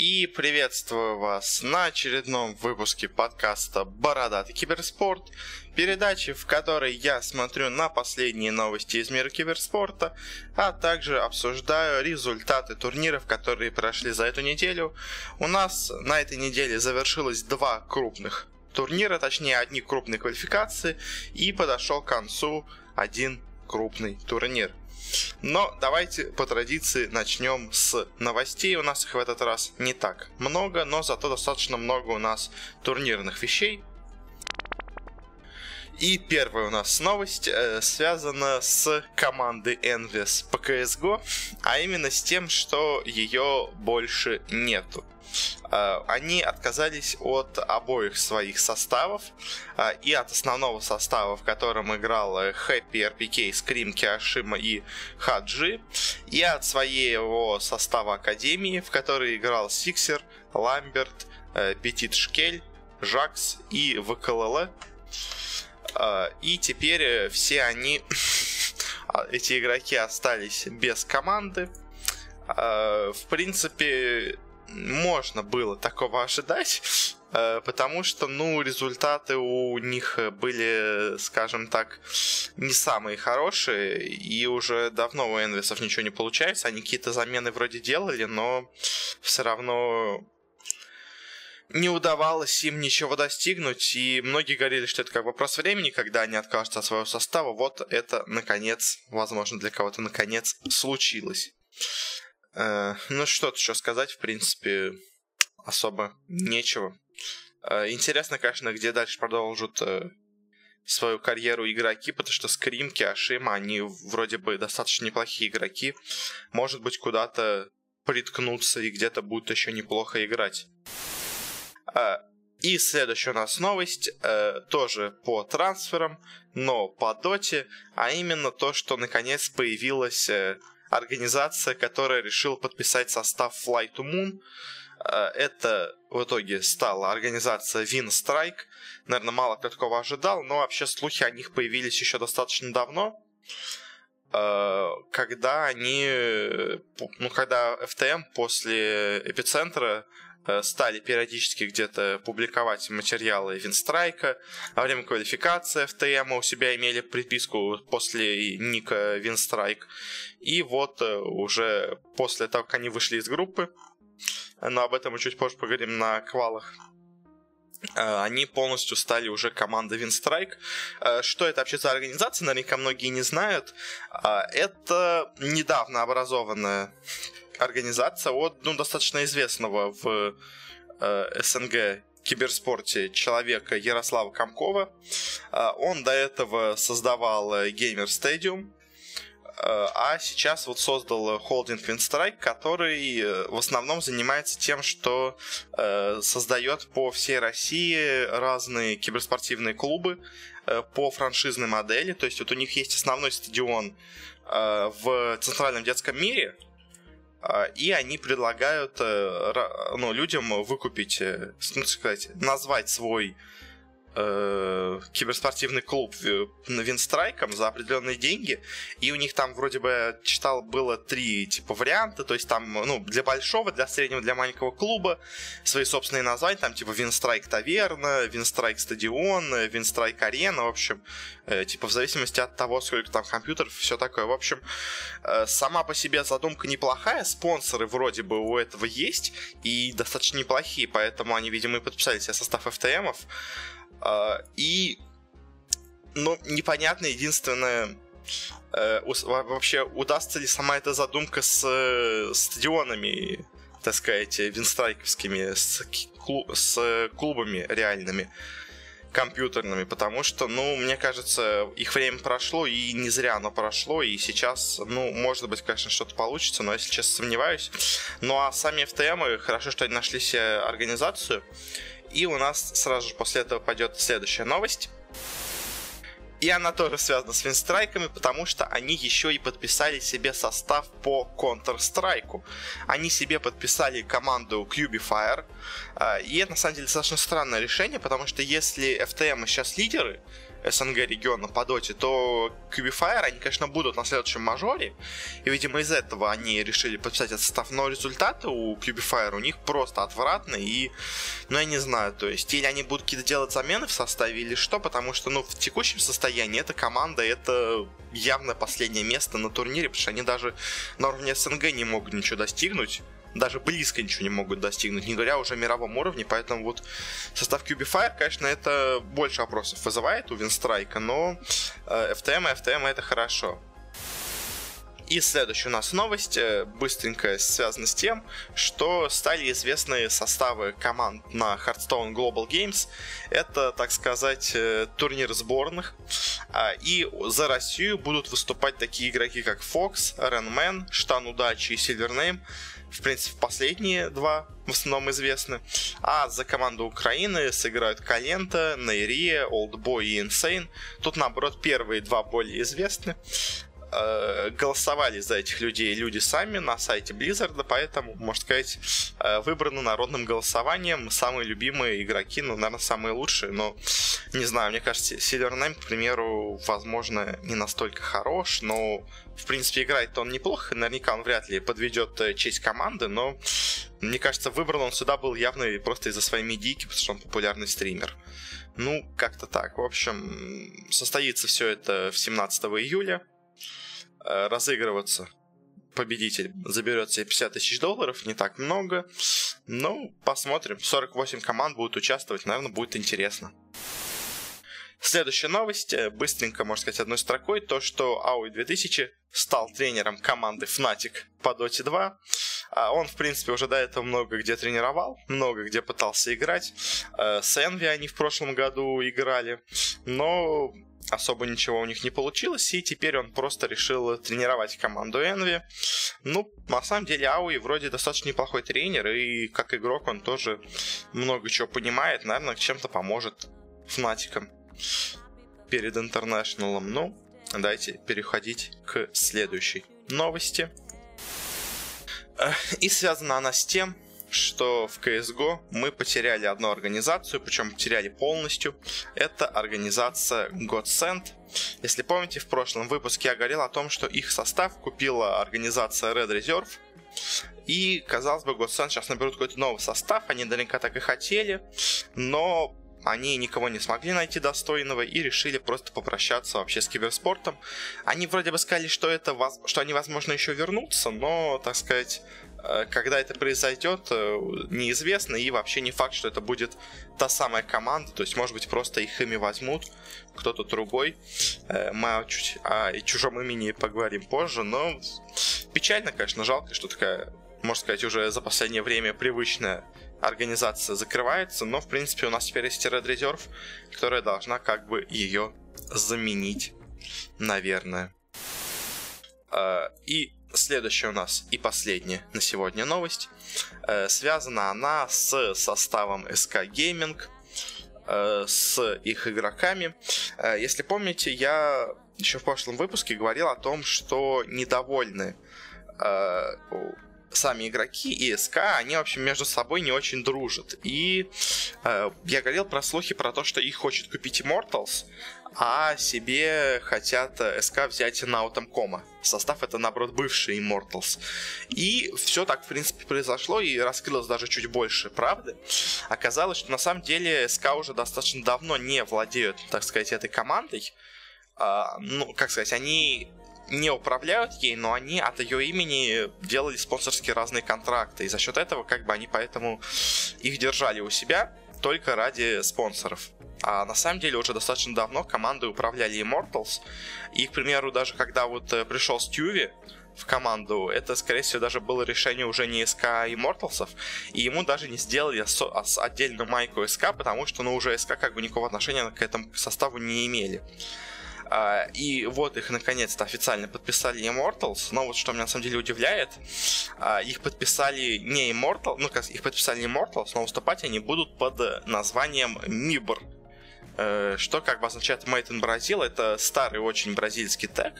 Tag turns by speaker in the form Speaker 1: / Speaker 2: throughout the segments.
Speaker 1: и приветствую вас на очередном выпуске подкаста «Бородатый киберспорт», передачи, в которой я смотрю на последние новости из мира киберспорта, а также обсуждаю результаты турниров, которые прошли за эту неделю. У нас на этой неделе завершилось два крупных турнира, точнее одни крупные квалификации, и подошел к концу один крупный турнир. Но давайте по традиции начнем с новостей. У нас их в этот раз не так много, но зато достаточно много у нас турнирных вещей. И первая у нас новость э, связана с командой Envis по CSGO, а именно с тем, что ее больше нету. Э, они отказались от обоих своих составов э, и от основного состава, в котором играл Happy RPK, Scream, Киашима и Хаджи, и от своего состава Академии, в которой играл Сиксер, Ламберт, э, Петит Шкель, Жакс и ВКЛЛ. И теперь все они, эти игроки остались без команды. В принципе, можно было такого ожидать, э, потому что, ну, результаты у них были, скажем так, не самые хорошие, и уже давно у Энвисов ничего не получается, они какие-то замены вроде делали, но все равно не удавалось им ничего достигнуть, и многие говорили, что это как вопрос времени, когда они откажутся от своего состава. Вот это, наконец, возможно, для кого-то наконец случилось. Э, ну, что-то еще сказать, в принципе, особо нечего. Э, интересно, конечно, где дальше продолжат э, свою карьеру игроки, потому что Скримки, Ашима, они вроде бы достаточно неплохие игроки. Может быть, куда-то приткнуться и где-то будут еще неплохо играть. И следующая у нас новость, тоже по трансферам, но по доте, а именно то, что наконец появилась организация, которая решила подписать состав Fly to Moon. Э, это в итоге стала организация Winstrike. Наверное, мало кто такого ожидал, но вообще слухи о них появились еще достаточно давно. Э, когда они, ну, когда FTM после эпицентра Э, стали периодически где-то публиковать материалы Винстрайка. Во время квалификации FTM у себя имели приписку после ника Винстрайк. И вот э, уже после того, как они вышли из группы, но об этом мы чуть позже поговорим на квалах, э, они полностью стали уже командой Винстрайк. Что это вообще за организация, наверняка многие не знают. Это недавно образованная организация от ну, достаточно известного в э, СНГ киберспорте человека Ярослава Комкова. Э, он до этого создавал э, Gamer Stadium, э, а сейчас вот создал холдинг Windstrike, который в основном занимается тем, что создает по всей России разные киберспортивные клубы по франшизной модели. То есть вот у них есть основной стадион в Центральном детском мире, и они предлагают э, ну, людям выкупить, э, ну, сказать, назвать свой э, киберспортивный клуб Винстрайком за определенные деньги, и у них там вроде бы читал было три типа варианта, то есть там ну для большого, для среднего, для маленького клуба свои собственные названия, там типа Винстрайк Таверна, Винстрайк Стадион, Винстрайк Арена, в общем, э, типа в зависимости от того, сколько там компьютеров, все такое, в общем, э, сама по себе задумка неплохая, спонсоры вроде бы у этого есть и достаточно неплохие, поэтому они, видимо, и подписали себе состав FTM-ов. А, и, ну, непонятно единственное, э, вообще удастся ли сама эта задумка с э, стадионами, так сказать, винстрайковскими, с, клуб, с клубами реальными компьютерными, потому что, ну, мне кажется, их время прошло, и не зря оно прошло, и сейчас, ну, может быть, конечно, что-то получится, но, если честно, сомневаюсь. Ну, а сами FTM, хорошо, что они нашли себе организацию, и у нас сразу же после этого пойдет следующая новость. И она тоже связана с винстрайками, потому что они еще и подписали себе состав по Counter-Strike. Они себе подписали команду Cubifier. А, и это на самом деле достаточно странное решение, потому что если FTM сейчас лидеры, СНГ региона по доте, то Cubifier, они, конечно, будут на следующем мажоре, и, видимо, из этого они решили подписать этот состав, но результаты у Cubifier у них просто отвратные, и, ну, я не знаю, то есть, или они будут какие-то делать замены в составе, или что, потому что, ну, в текущем состоянии эта команда, это явно последнее место на турнире, потому что они даже на уровне СНГ не могут ничего достигнуть, даже близко ничего не могут достигнуть, не говоря уже о мировом уровне, поэтому вот состав Cubifier, конечно, это больше вопросов вызывает у Винстрайка, но э, FTM и FTM это хорошо. И следующая у нас новость, э, быстренько связана с тем, что стали известны составы команд на Hearthstone Global Games. Это, так сказать, э, турнир сборных. А, и за Россию будут выступать такие игроки, как Fox, Renman, Штан Удачи и Silvername в принципе, последние два в основном известны. А за команду Украины сыграют Калента, Нейрия, Олдбой и Инсейн. Тут, наоборот, первые два более известны. Э, голосовали за этих людей люди сами на сайте Blizzard, поэтому, можно сказать, э, выбраны народным голосованием самые любимые игроки, ну, наверное, самые лучшие, но не знаю, мне кажется, Silver к примеру, возможно, не настолько хорош, но, в принципе, играет он неплохо, наверняка он вряд ли подведет э, честь команды, но, мне кажется, выбран он сюда был явно просто из-за своей медийки, потому что он популярный стример. Ну, как-то так. В общем, состоится все это в 17 июля. Э, разыгрываться. Победитель заберет себе 50 тысяч долларов, не так много. Ну, посмотрим. 48 команд будут участвовать, наверное, будет интересно. Следующая новость, э, быстренько, можно сказать, одной строкой, то, что Ауи 2000 стал тренером команды Fnatic по Dota 2. А он, в принципе, уже до этого много где тренировал, много где пытался играть. Э, с Envy они в прошлом году играли, но особо ничего у них не получилось, и теперь он просто решил тренировать команду Envy. Ну, на самом деле, Ауи вроде достаточно неплохой тренер, и как игрок он тоже много чего понимает, наверное, чем-то поможет фнатикам перед интернешналом. Ну, давайте переходить к следующей новости. И связана она с тем, что в CSGO мы потеряли одну организацию, причем потеряли полностью. Это организация Godsend. Если помните, в прошлом выпуске я говорил о том, что их состав купила организация Red Reserve. И, казалось бы, Godsend сейчас наберут какой-то новый состав, они наверняка так и хотели, но они никого не смогли найти достойного и решили просто попрощаться вообще с киберспортом. Они вроде бы сказали, что это что они, возможно, еще вернутся, но, так сказать, когда это произойдет, э, неизвестно, и вообще не факт, что это будет та самая команда, то есть, может быть, просто их имя возьмут, кто-то другой. Э, мы чуть о чужом имени поговорим позже, но печально, конечно, жалко, что такая, можно сказать, уже за последнее время привычная организация закрывается, но, в принципе, у нас теперь есть Red Reserve, которая должна как бы ее заменить, наверное. И Следующая у нас и последняя на сегодня новость. Э, связана она с составом SK Gaming, э, с их игроками. Э, если помните, я еще в прошлом выпуске говорил о том, что недовольны э, сами игроки и СК, они, в общем, между собой не очень дружат. И э, я говорил про слухи про то, что их хочет купить Immortals, а себе хотят э, СК взять на Наутомкома. Состав это, наоборот, бывший Immortals. И все так, в принципе, произошло, и раскрылось даже чуть больше правды. Оказалось, что на самом деле СК уже достаточно давно не владеют, так сказать, этой командой. А, ну, как сказать, они не управляют ей, но они от ее имени делали спонсорские разные контракты. И за счет этого, как бы, они поэтому их держали у себя только ради спонсоров. А на самом деле уже достаточно давно командой управляли Immortals. И, к примеру, даже когда вот э, пришел Стюви в команду, это, скорее всего, даже было решение уже не СК а Immortals'ов, и ему даже не сделали отдельную майку СК, потому что, ну, уже СК как бы никакого отношения к этому составу не имели. А, и вот их наконец-то официально подписали Immortals. Но вот что меня на самом деле удивляет, а, их подписали не Immortals, ну как их подписали Immortals, но выступать они будут под названием MIBR. Э, что как бы означает Made in Brazil. Это старый очень бразильский тег,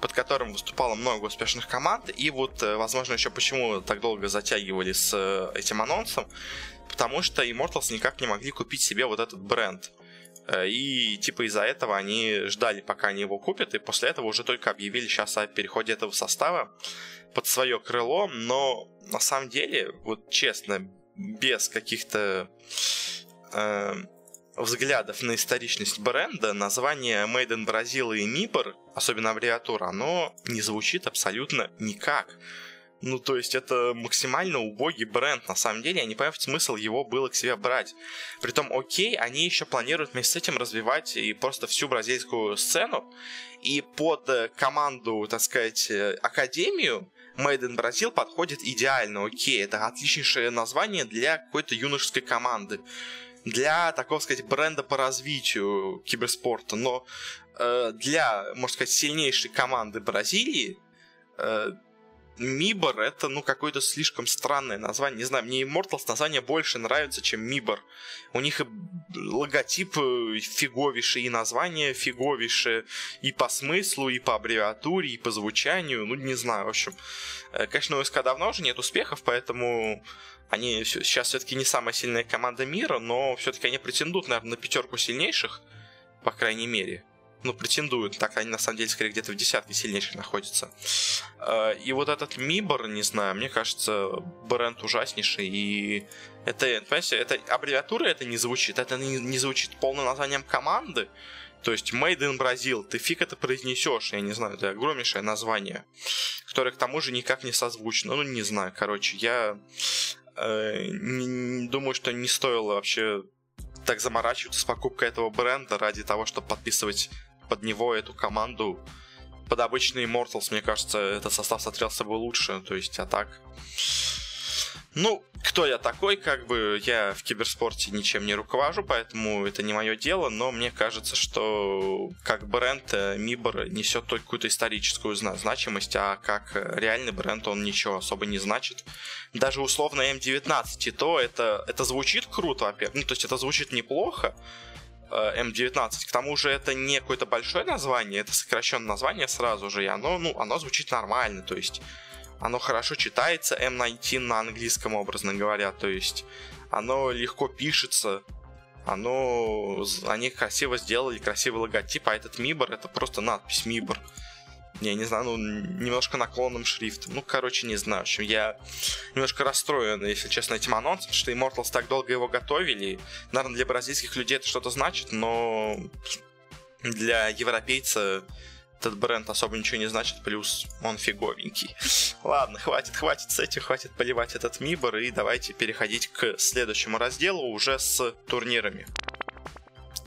Speaker 1: под которым выступало много успешных команд. И вот, э, возможно, еще почему так долго затягивали с э, этим анонсом, потому что Immortals никак не могли купить себе вот этот бренд. Э, и типа из-за этого они ждали, пока они его купят, и после этого уже только объявили сейчас о переходе этого состава под свое крыло, но на самом деле, вот честно, без каких-то э, взглядов на историчность бренда, название Made in Brazil и Mibor, особенно аббревиатура, оно не звучит абсолютно никак. Ну, то есть это максимально убогий бренд. На самом деле, я не понимаю, смысл его было к себе брать. Притом, окей, они еще планируют вместе с этим развивать и просто всю бразильскую сцену. И под э, команду, так сказать, э, академию Made in Brazil подходит идеально. Окей, это отличнейшее название для какой-то юношеской команды. Для, такого сказать, бренда по развитию киберспорта. Но э, для, можно сказать, сильнейшей команды Бразилии э, Мибор это, ну, какое-то слишком странное название. Не знаю, мне Immortals название больше нравится, чем Мибор. У них и логотип э, фиговейший, и название фиговейшее, и по смыслу, и по аббревиатуре, и по звучанию. Ну, не знаю, в общем. Э, конечно, у СК давно уже нет успехов, поэтому они сейчас все-таки не самая сильная команда мира, но все-таки они претендуют, наверное, на пятерку сильнейших, по крайней мере ну, претендуют. Так они на самом деле скорее где-то в десятке сильнейших находятся. Э, и вот этот Мибор, не знаю, мне кажется, бренд ужаснейший. И это, понимаете, это аббревиатура это не звучит. Это не, не звучит полным названием команды. То есть Made in Brazil, ты фиг это произнесешь, я не знаю, это огромнейшее название, которое к тому же никак не созвучно. Ну, не знаю, короче, я э, не, думаю, что не стоило вообще так заморачиваться с покупкой этого бренда ради того, чтобы подписывать под него эту команду. Под обычный Immortals, мне кажется, этот состав смотрелся бы лучше. То есть, а так... Ну, кто я такой, как бы я в киберспорте ничем не руковожу, поэтому это не мое дело, но мне кажется, что как бренд э, Мибор несет только какую-то историческую значимость, а как реальный бренд он ничего особо не значит. Даже условно М19 и то это, это звучит круто, во-первых, ну то есть это звучит неплохо, Э, М19. К тому же это не какое-то большое название, это сокращенное название сразу же, и оно, ну, оно звучит нормально, то есть оно хорошо читается, M19 на английском, образно говоря, то есть оно легко пишется, оно, они красиво сделали, красивый логотип, а этот Мибор это просто надпись Мибор я не знаю, ну, немножко наклонным шрифтом. Ну, короче, не знаю. В общем, я немножко расстроен, если честно, этим анонсом, что Immortals так долго его готовили. Наверное, для бразильских людей это что-то значит, но для европейца этот бренд особо ничего не значит, плюс он фиговенький. Ладно, хватит, хватит с этим, хватит поливать этот Мибор, и давайте переходить к следующему разделу уже с турнирами.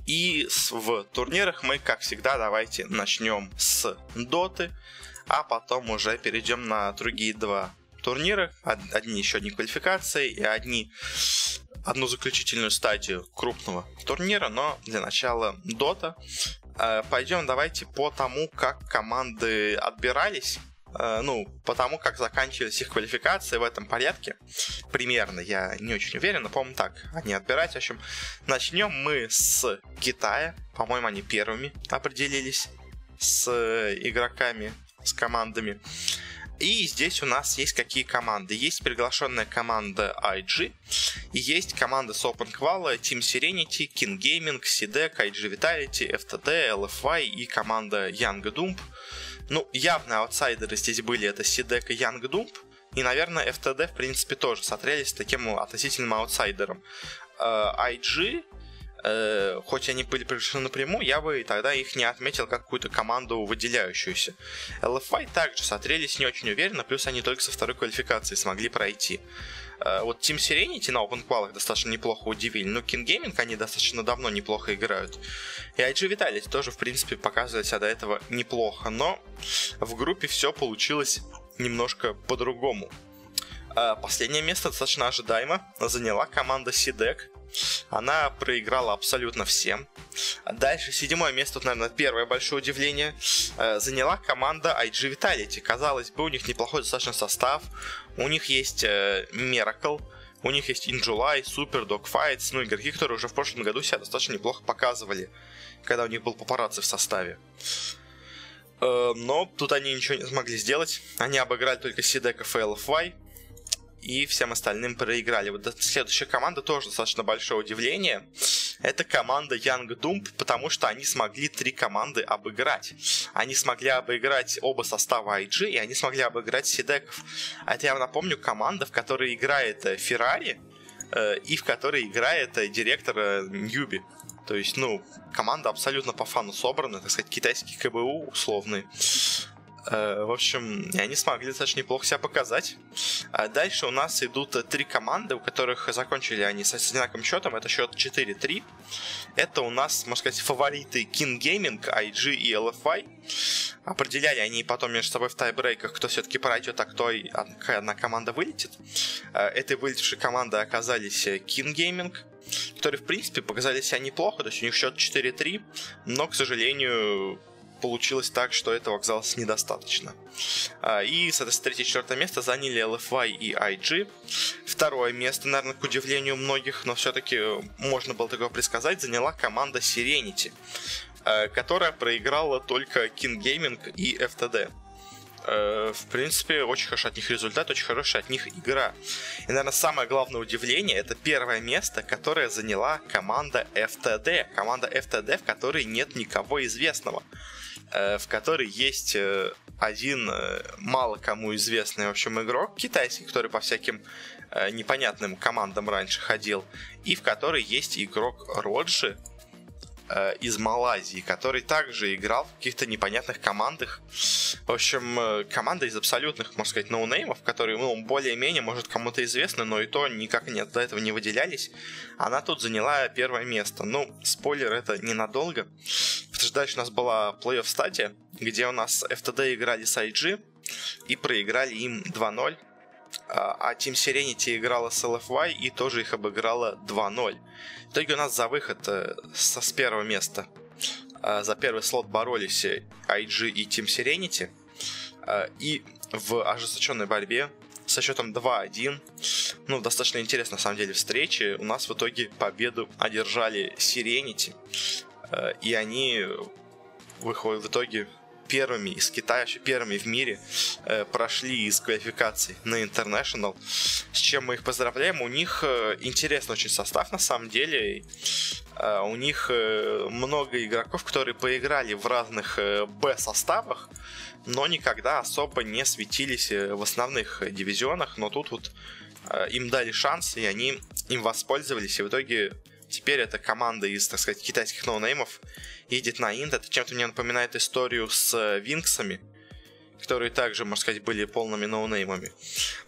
Speaker 1: И в турнирах мы, как всегда, давайте начнем с доты, а потом уже перейдем на другие два турнира. Одни еще одни квалификации и одни одну заключительную стадию крупного турнира, но для начала дота. Э, Пойдем давайте по тому, как команды отбирались ну, потому как заканчивались их квалификации в этом порядке. Примерно, я не очень уверен, но, по-моему, так они отбирать. В общем, начнем мы с Китая. По-моему, они первыми определились с игроками, с командами. И здесь у нас есть какие команды. Есть приглашенная команда IG, и есть команда с Open Qual, Team Serenity, King Gaming, CDEC, IG Vitality, FTD, LFY и команда Young Dump. Ну, явно аутсайдеры здесь были это Сидек и Янг Думп. И, наверное, FTD, в принципе, тоже смотрелись таким относительным аутсайдером. IG, э, э, хоть они были приглашены напрямую, я бы тогда их не отметил как какую-то команду выделяющуюся. LFI также смотрелись не очень уверенно, плюс они только со второй квалификации смогли пройти. Э, вот Team Serenity на Open Qual достаточно неплохо удивили, но King Gaming они достаточно давно неплохо играют. И IG Vitality тоже, в принципе, показывали себя до этого неплохо, но в группе все получилось немножко по-другому. Э, последнее место достаточно ожидаемо заняла команда SIDEC. Она проиграла абсолютно всем. Дальше седьмое место, наверное, первое большое удивление, э, заняла команда IG Vitality. Казалось бы, у них неплохой достаточно состав, у них есть э, Miracle, у них есть Injuly, Super, Dogfights, ну, игроки, которые уже в прошлом году себя достаточно неплохо показывали, когда у них был папарацци в составе. Э, но тут они ничего не смогли сделать. Они обыграли только Сидека и LFY, и всем остальным проиграли. Вот следующая команда тоже достаточно большое удивление. это команда Young Doom, потому что они смогли три команды обыграть. Они смогли обыграть оба состава IG, и они смогли обыграть Сидеков. А это, я вам напомню, команда, в которой играет Феррари, э, и в которой играет э, директор э, Ньюби. То есть, ну, команда абсолютно по фану собрана, так сказать, китайский КБУ условный. Э, в общем, они смогли достаточно неплохо себя показать. А дальше у нас идут три команды, у которых закончили они с одинаковым счетом. Это счет 4-3. Это у нас, можно сказать, фавориты King Gaming, IG и LFI. Определяли они потом между собой в тайбрейках, кто все-таки пройдет, а кто одна команда вылетит. Э, этой вылетевшей командой оказались King Gaming, которые, в принципе, показали себя неплохо. То есть у них счет 4-3, но, к сожалению, получилось так, что этого оказалось недостаточно. А, и, соответственно, третье и четвертое место заняли LFY и IG. Второе место, наверное, к удивлению многих, но все-таки можно было такое предсказать, заняла команда Serenity, а, которая проиграла только King Gaming и FTD а, в принципе, очень хороший от них результат, очень хорошая от них игра. И, наверное, самое главное удивление это первое место, которое заняла команда FTD. Команда FTD, в которой нет никого известного. Э, в которой есть э, один э, мало кому известный, в общем, игрок китайский, который по всяким непонятным командам раньше ходил, и в которой есть игрок Роджи, э, из Малайзии, который также играл в каких-то непонятных командах. В общем, э, команда из абсолютных, можно сказать, ноунеймов, которые, ну, более-менее, может, кому-то известны, но и то никак не, до этого не выделялись. Она тут заняла первое место. Ну, спойлер, это ненадолго. Потому что дальше у нас была плей-офф стадия, где у нас FTD играли с IG и проиграли им 2-0 а Team Serenity играла с LFY и тоже их обыграла 2-0. В итоге у нас за выход э, со, с первого места э, за первый слот боролись IG и Team Serenity. Э, и в ожесточенной борьбе со счетом 2-1, ну, достаточно интересно, на самом деле, встречи, у нас в итоге победу одержали Serenity. И они выходят в итоге первыми из Китая, вообще первыми в мире э, прошли из квалификаций на International, с чем мы их поздравляем. У них э, интересный очень состав на самом деле. Э, у них э, много игроков, которые поиграли в разных э, Б-составах, но никогда особо не светились э, в основных дивизионах, но тут вот э, им дали шанс, и они им воспользовались, и в итоге теперь это команда из, так сказать, китайских ноунеймов, едет на Инд. Это чем-то мне напоминает историю с э, Винксами, которые также, можно сказать, были полными ноунеймами.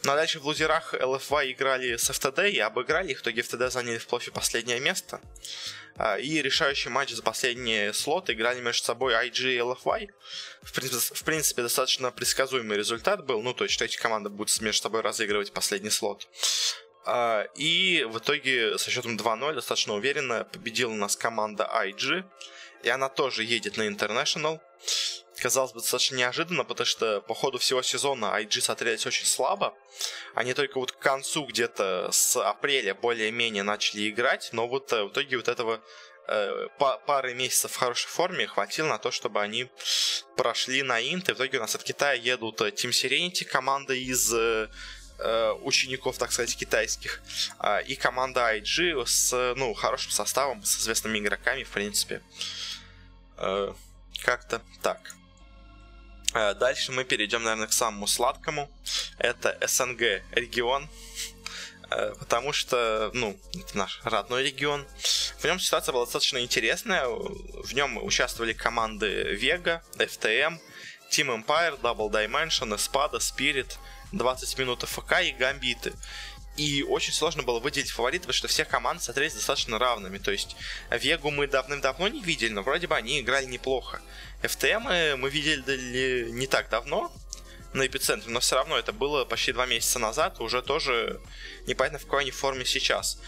Speaker 1: Ну а дальше в лузерах LFY играли с FTD и обыграли их. В итоге FTD заняли в плохе последнее место. А, и решающий матч за последний слот играли между собой IG и LFY. В принципе, в принципе, достаточно предсказуемый результат был. Ну, то есть, что эти команды будут между собой разыгрывать последний слот. А, и в итоге со счетом 2-0 достаточно уверенно победила нас команда IG и она тоже едет на International. Казалось бы, достаточно неожиданно, потому что по ходу всего сезона IG смотрелись очень слабо. Они только вот к концу где-то с апреля более-менее начали играть, но вот э, в итоге вот этого э, пары месяцев в хорошей форме хватило на то, чтобы они прошли на Инт, и в итоге у нас от Китая едут э, Team Serenity, команда из учеников, так сказать, китайских, э, и команда IG с ну, хорошим составом, с известными игроками, в принципе. Э, как-то так. Э, дальше мы перейдем, наверное, к самому сладкому. Это СНГ регион. Э, потому что, ну, это наш родной регион. В нем ситуация была достаточно интересная. В нем участвовали команды Vega, FTM, Team Empire, Double Dimension, Espada, Spirit, 20 минут ФК и Гамбиты. И очень сложно было выделить фаворитов, потому что все команды смотрелись достаточно равными. То есть Вегу мы давным-давно не видели, но вроде бы они играли неплохо. FTM мы видели не так давно на эпицентре, но все равно это было почти два месяца назад, уже тоже непонятно в какой они форме сейчас.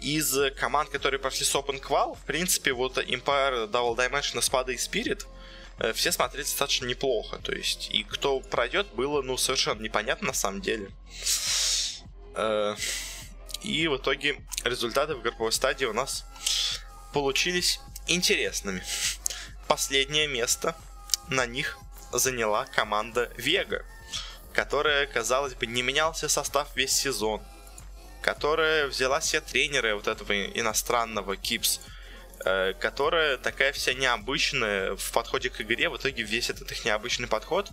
Speaker 1: Из команд, которые прошли с Open Qual, в принципе, вот Empire, Double Dimension, Espada и Spirit все смотрели достаточно неплохо. То есть, и кто пройдет, было, ну, совершенно непонятно на самом деле. Э, и в итоге результаты в групповой стадии у нас получились интересными. Последнее место на них заняла команда Вега, которая, казалось бы, не менялся состав весь сезон, которая взяла все тренеры вот этого иностранного Кипс э, которая такая вся необычная в подходе к игре. В итоге весь этот их необычный подход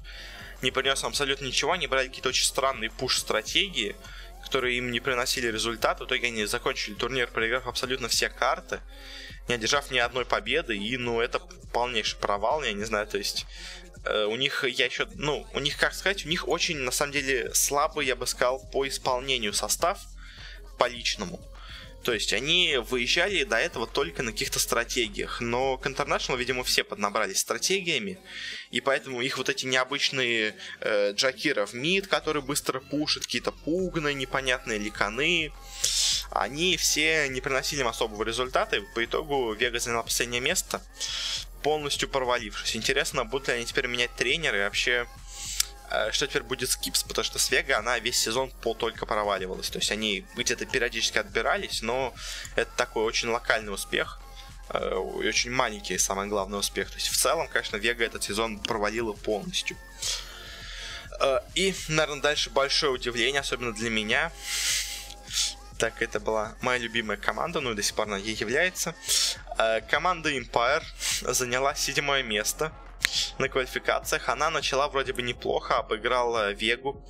Speaker 1: не принес абсолютно ничего. Они брали какие-то очень странные пуш-стратегии, которые им не приносили результат. В итоге они закончили турнир, проиграв абсолютно все карты, не одержав ни одной победы. И, ну, это полнейший провал, я не знаю, то есть... Э, у них, я еще, ну, у них, как сказать, у них очень, на самом деле, слабый, я бы сказал, по исполнению состав, по личному. То есть они выезжали до этого только на каких-то стратегиях, но к International, видимо, все поднабрались стратегиями, и поэтому их вот эти необычные э, Джакира в мид, которые быстро пушат, какие-то пугны, непонятные ликаны, они все не приносили им особого результата, и по итогу Вега заняла последнее место, полностью провалившись. Интересно, будут ли они теперь менять тренера и вообще что теперь будет с Кипс, потому что с Вега она весь сезон по только проваливалась. То есть они где-то периодически отбирались, но это такой очень локальный успех. Э, и очень маленький, самый главный успех. То есть в целом, конечно, Вега этот сезон провалила полностью. Э, и, наверное, дальше большое удивление, особенно для меня. Так, это была моя любимая команда, ну и до сих пор она ей является. Команда Empire заняла седьмое место на квалификациях. Она начала вроде бы неплохо, обыграла Вегу,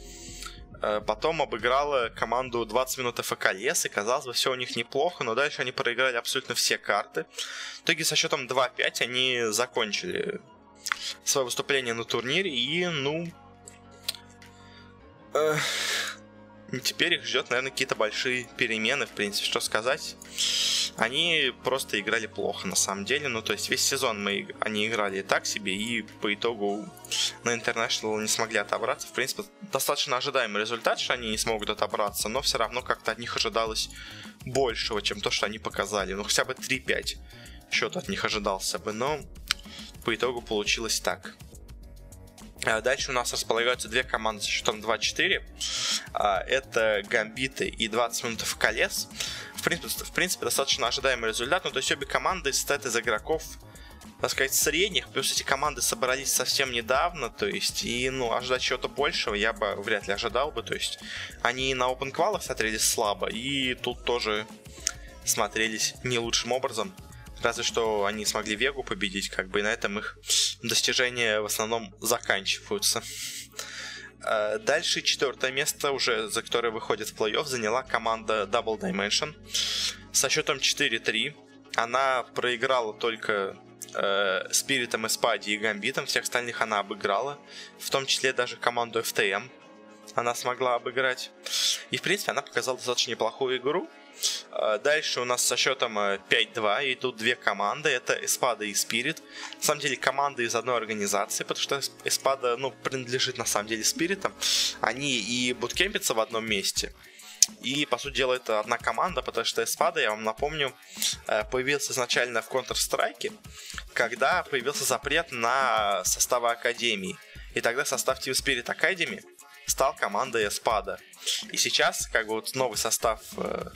Speaker 1: э, потом обыграла команду 20 минут ФК Лес, и казалось бы, все у них неплохо, но дальше они проиграли абсолютно все карты. В итоге со счетом 2-5 они закончили свое выступление на турнире, и, ну... Э, теперь их ждет, наверное, какие-то большие перемены, в принципе, что сказать они просто играли плохо на самом деле. Ну, то есть весь сезон мы, они играли так себе, и по итогу на International не смогли отобраться. В принципе, достаточно ожидаемый результат, что они не смогут отобраться, но все равно как-то от них ожидалось большего, чем то, что они показали. Ну, хотя бы 3-5 счет от них ожидался бы, но по итогу получилось так. А дальше у нас располагаются две команды со счетом 2-4. А, это Гамбиты и 20 минут в колес. В принципе, в принципе, достаточно ожидаемый результат. Ну, то есть обе команды стоят из игроков, так сказать, средних. Плюс эти команды собрались совсем недавно. То есть, и, ну, ожидать чего-то большего я бы вряд ли ожидал бы. То есть, они на Open квалах смотрелись слабо. И тут тоже смотрелись не лучшим образом. Разве что они смогли Вегу победить, как бы и на этом их достижения в основном заканчиваются. А, дальше четвертое место, уже за которое выходит в плей-офф, заняла команда Double Dimension со счетом 4-3. Она проиграла только э, Спиритом, Эспади и Гамбитом, всех остальных она обыграла, в том числе даже команду FTM она смогла обыграть. И, в принципе, она показала достаточно неплохую игру. А, дальше у нас со счетом 5-2 э, идут две команды. Это Эспада и Спирит. На самом деле команды из одной организации, потому что Эспада ну, принадлежит на самом деле Спиритам. Они и буткемпятся в одном месте. И, по сути дела, это одна команда, потому что Эспада, я вам напомню, э, появился изначально в Counter-Strike, когда появился запрет на составы Академии. И тогда состав Team Spirit Academy стал командой Эспада. И сейчас, как бы вот новый состав э,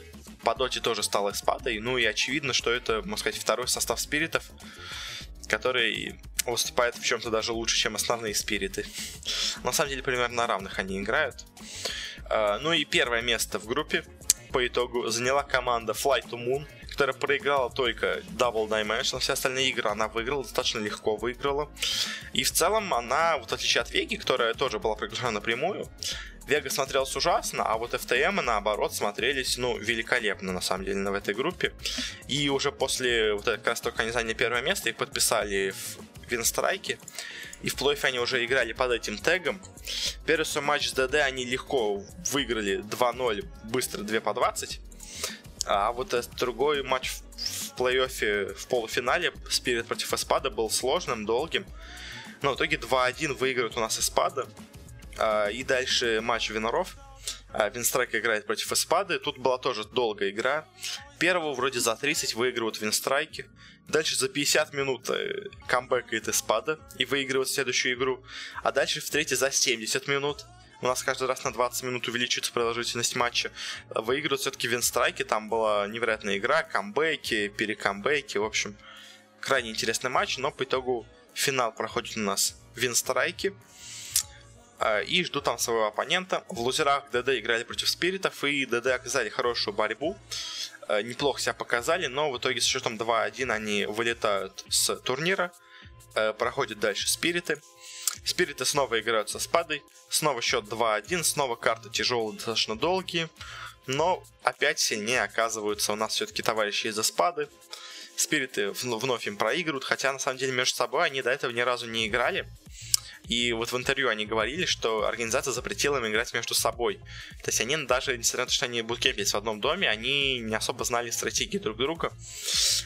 Speaker 1: по доте тоже стал Эспадой. Ну и очевидно, что это, можно сказать, второй состав спиритов, который выступает в чем-то даже лучше, чем основные спириты. На самом деле, примерно на равных они играют. Э, ну и первое место в группе по итогу заняла команда Flight to Moon, которая проиграла только Double Dimension, все остальные игры она выиграла, достаточно легко выиграла. И в целом она, вот в отличие от Веги, которая тоже была приглашена напрямую, Вега смотрелся ужасно, а вот FTM, наоборот, смотрелись, ну, великолепно, на самом деле, в этой группе. И уже после, вот как раз только они заняли первое место, их подписали в Винстрайке. И в плей они уже играли под этим тегом. Первый свой матч с ДД они легко выиграли 2-0, быстро 2 по 20. А вот другой матч в плей-оффе в полуфинале Спирит против Эспада был сложным, долгим. Но в итоге 2-1 выигрывает у нас Эспада. А, и дальше матч Виноров. А, Винстрайк играет против Эспады. Тут была тоже долгая игра. Первого вроде за 30 выигрывают Винстрайки. Дальше за 50 минут э, камбэкает Эспада и выигрывает следующую игру. А дальше в третьей за 70 минут. У нас каждый раз на 20 минут увеличивается продолжительность матча. Выигрывают все-таки Винстрайки. Там была невероятная игра, камбэки, перекамбэки. В общем, крайне интересный матч. Но по итогу финал проходит у нас Винстрайки. А, и жду там своего оппонента. В лузерах ДД играли против спиритов, и ДД оказали хорошую борьбу. э, неплохо себя показали, но в итоге с счетом 2-1 они вылетают с турнира, э, проходят дальше спириты. Спириты снова играют со спадой, снова счет 2-1, снова карты тяжелые, достаточно долгие, но опять сильнее оказываются у нас все-таки товарищи из-за спады. Спириты вновь им проигрывают, хотя на самом деле между собой они до этого ни разу не играли. И вот в интервью они говорили, что организация запретила им играть между собой. То есть они даже, несмотря на то, что они буткемпились в одном доме, они не особо знали стратегии друг друга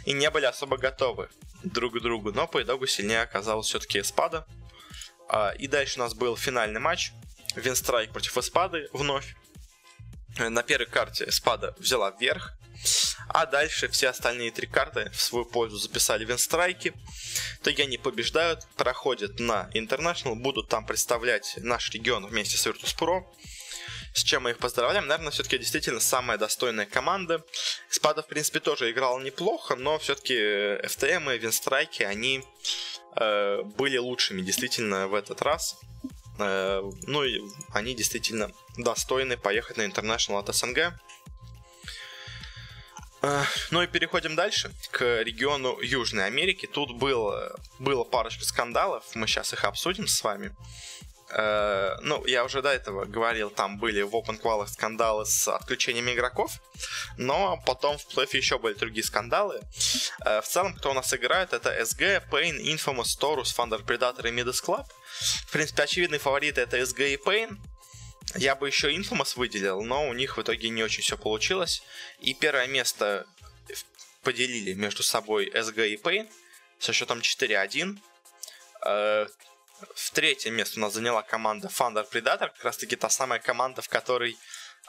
Speaker 1: и не были особо готовы друг к другу. Но по итогу сильнее оказалась все-таки Эспада. А, и дальше у нас был финальный матч. Винстрайк против Эспады вновь. На первой карте Эспада взяла вверх. А дальше все остальные три карты в свою пользу записали винстрайки. В итоге они побеждают, проходят на International, будут там представлять наш регион вместе с Virtus.pro. С чем мы их поздравляем. Наверное, все-таки действительно самая достойная команда. Спада, в принципе, тоже играл неплохо, но все-таки FTM и Винстрайки, они э, были лучшими действительно в этот раз. Э, ну и они действительно достойны поехать на International от СНГ. Ну и переходим дальше к региону Южной Америки. Тут было, было парочка скандалов, мы сейчас их обсудим с вами. Uh, ну, я уже до этого говорил, там были в Open Qual скандалы с отключением игроков, но потом в плей еще были другие скандалы. Uh, в целом, кто у нас играет, это SG, Pain, Infamous, Taurus, Thunder Predator и Midas Club. В принципе, очевидные фавориты это SG и Pain. Я бы еще Infamous выделил, но у них в итоге не очень все получилось. И первое место поделили между собой SG и Pain со счетом 4-1. Э, в третье место у нас заняла команда Thunder Predator, как раз таки та самая команда, в которой,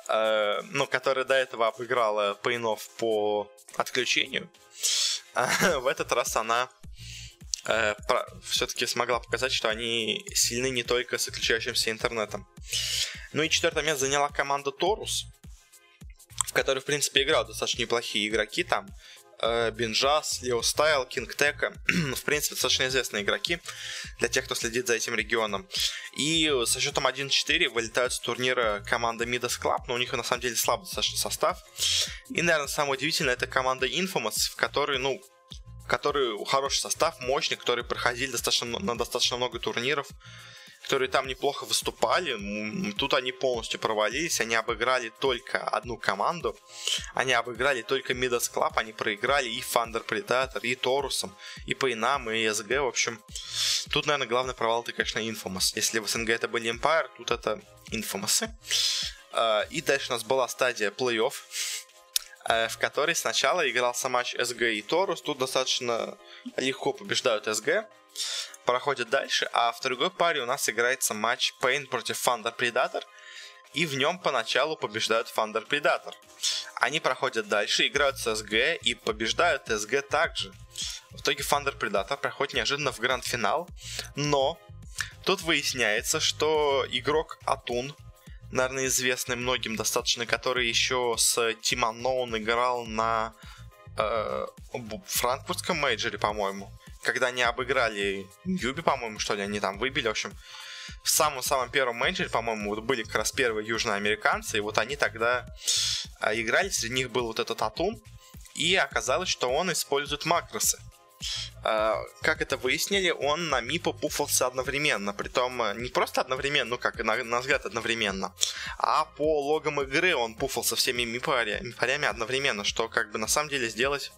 Speaker 1: э, ну, которая до этого обыграла Пейнов по отключению. в этот раз она э, все-таки смогла показать, что они сильны не только с отключающимся интернетом. Ну и четвертое место заняла команда Торус, в которой, в принципе, играют достаточно неплохие игроки там. Э, Бинжас, Лео Стайл, Кинг Тека. в принципе, достаточно известные игроки для тех, кто следит за этим регионом. И со счетом 1-4 вылетают с турнира команда Midas Club, но у них на самом деле слабый достаточно состав. И, наверное, самое удивительное, это команда Infamous, в которой, ну, который хороший состав, мощный, которые проходили достаточно, на достаточно много турниров, которые там неплохо выступали. Тут они полностью провалились, они обыграли только одну команду, они обыграли только Midas Club, они проиграли и Thunder Predator, и Торусом, и Пейнам, и SG, в общем. Тут, наверное, главный провал это, конечно, Infamous. Если в СНГ это были Empire, тут это Infamous. А, и дальше у нас была стадия плей-офф Э, в которой сначала игрался матч СГ и Торус. Тут достаточно легко побеждают СГ. Проходят дальше, а в другой паре у нас играется матч Pain против Thunder Predator. И в нем поначалу побеждают Thunder Predator. Они проходят дальше, играют с СГ и побеждают СГ также. В итоге Thunder Predator проходит неожиданно в гранд-финал. Но тут выясняется, что игрок Атун наверное, известный многим достаточно, который еще с Team Unknown играл на э, франкфуртском мейджоре, по-моему. Когда они обыграли Юби, по-моему, что ли, они там выбили, в общем, в самом-самом первом мейджоре, по-моему, вот были как раз первые южноамериканцы, и вот они тогда э, играли, среди них был вот этот Атун, и оказалось, что он использует макросы. А, как это выяснили, он на МИПа пуфался одновременно. Притом э, не просто одновременно, ну как, на, на взгляд одновременно, а по логам игры он пуфался всеми мипарями одновременно, что как бы на самом деле сделать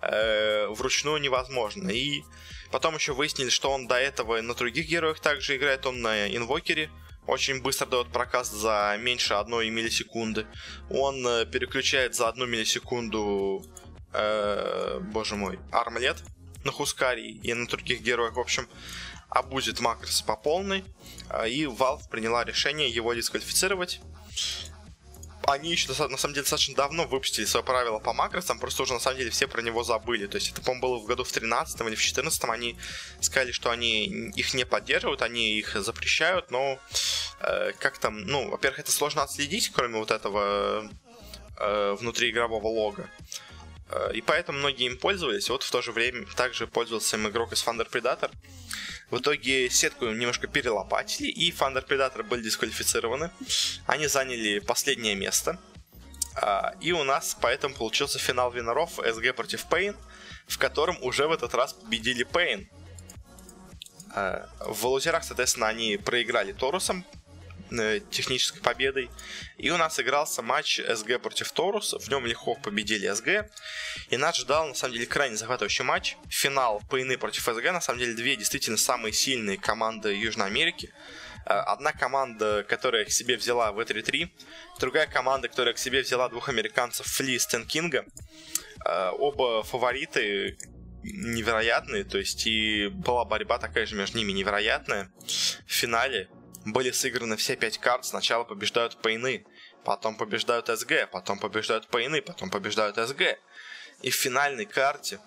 Speaker 1: э, вручную невозможно. И потом еще выяснили, что он до этого на других героях также играет, он на инвокере, очень быстро дает проказ за меньше одной миллисекунды. Он э, переключает за одну миллисекунду э, боже мой, армлет на Хускаре и на других героях. В общем, обузит Макрос по полной. Э, и Valve приняла решение его дисквалифицировать. Они еще, на самом деле, достаточно давно выпустили свое правило по макросам, просто уже, на самом деле, все про него забыли. То есть, это, по-моему, было в году в 13 или в 14 они сказали, что они их не поддерживают, они их запрещают, но э, как там, ну, во-первых, это сложно отследить, кроме вот этого э, внутриигрового лога. Э, и поэтому многие им пользовались. Вот в то же время также пользовался им игрок из Thunder Predator. В итоге сетку немножко перелопатили, и Thunder Predator были дисквалифицированы. Они заняли последнее место. А, и у нас поэтому получился финал Виноров СГ против Пейн, в котором уже в этот раз победили Пейн. А, в лузерах, соответственно, они проиграли Торусом э, технической победой. И у нас игрался матч СГ против Торус. В нем легко победили СГ. И нас ждал, на самом деле, крайне захватывающий матч. Финал Пейны против СГ. На самом деле, две действительно самые сильные команды Южной Америки. Э, одна команда, которая к себе взяла в 3-3, другая команда, которая к себе взяла двух американцев Фли и Стэн Кинга. Э, оба фавориты невероятные, то есть и была борьба такая же между ними невероятная. В финале были сыграны все пять карт, сначала побеждают Пейны, потом побеждают СГ, потом побеждают Пейны, потом побеждают СГ. И в финальной карте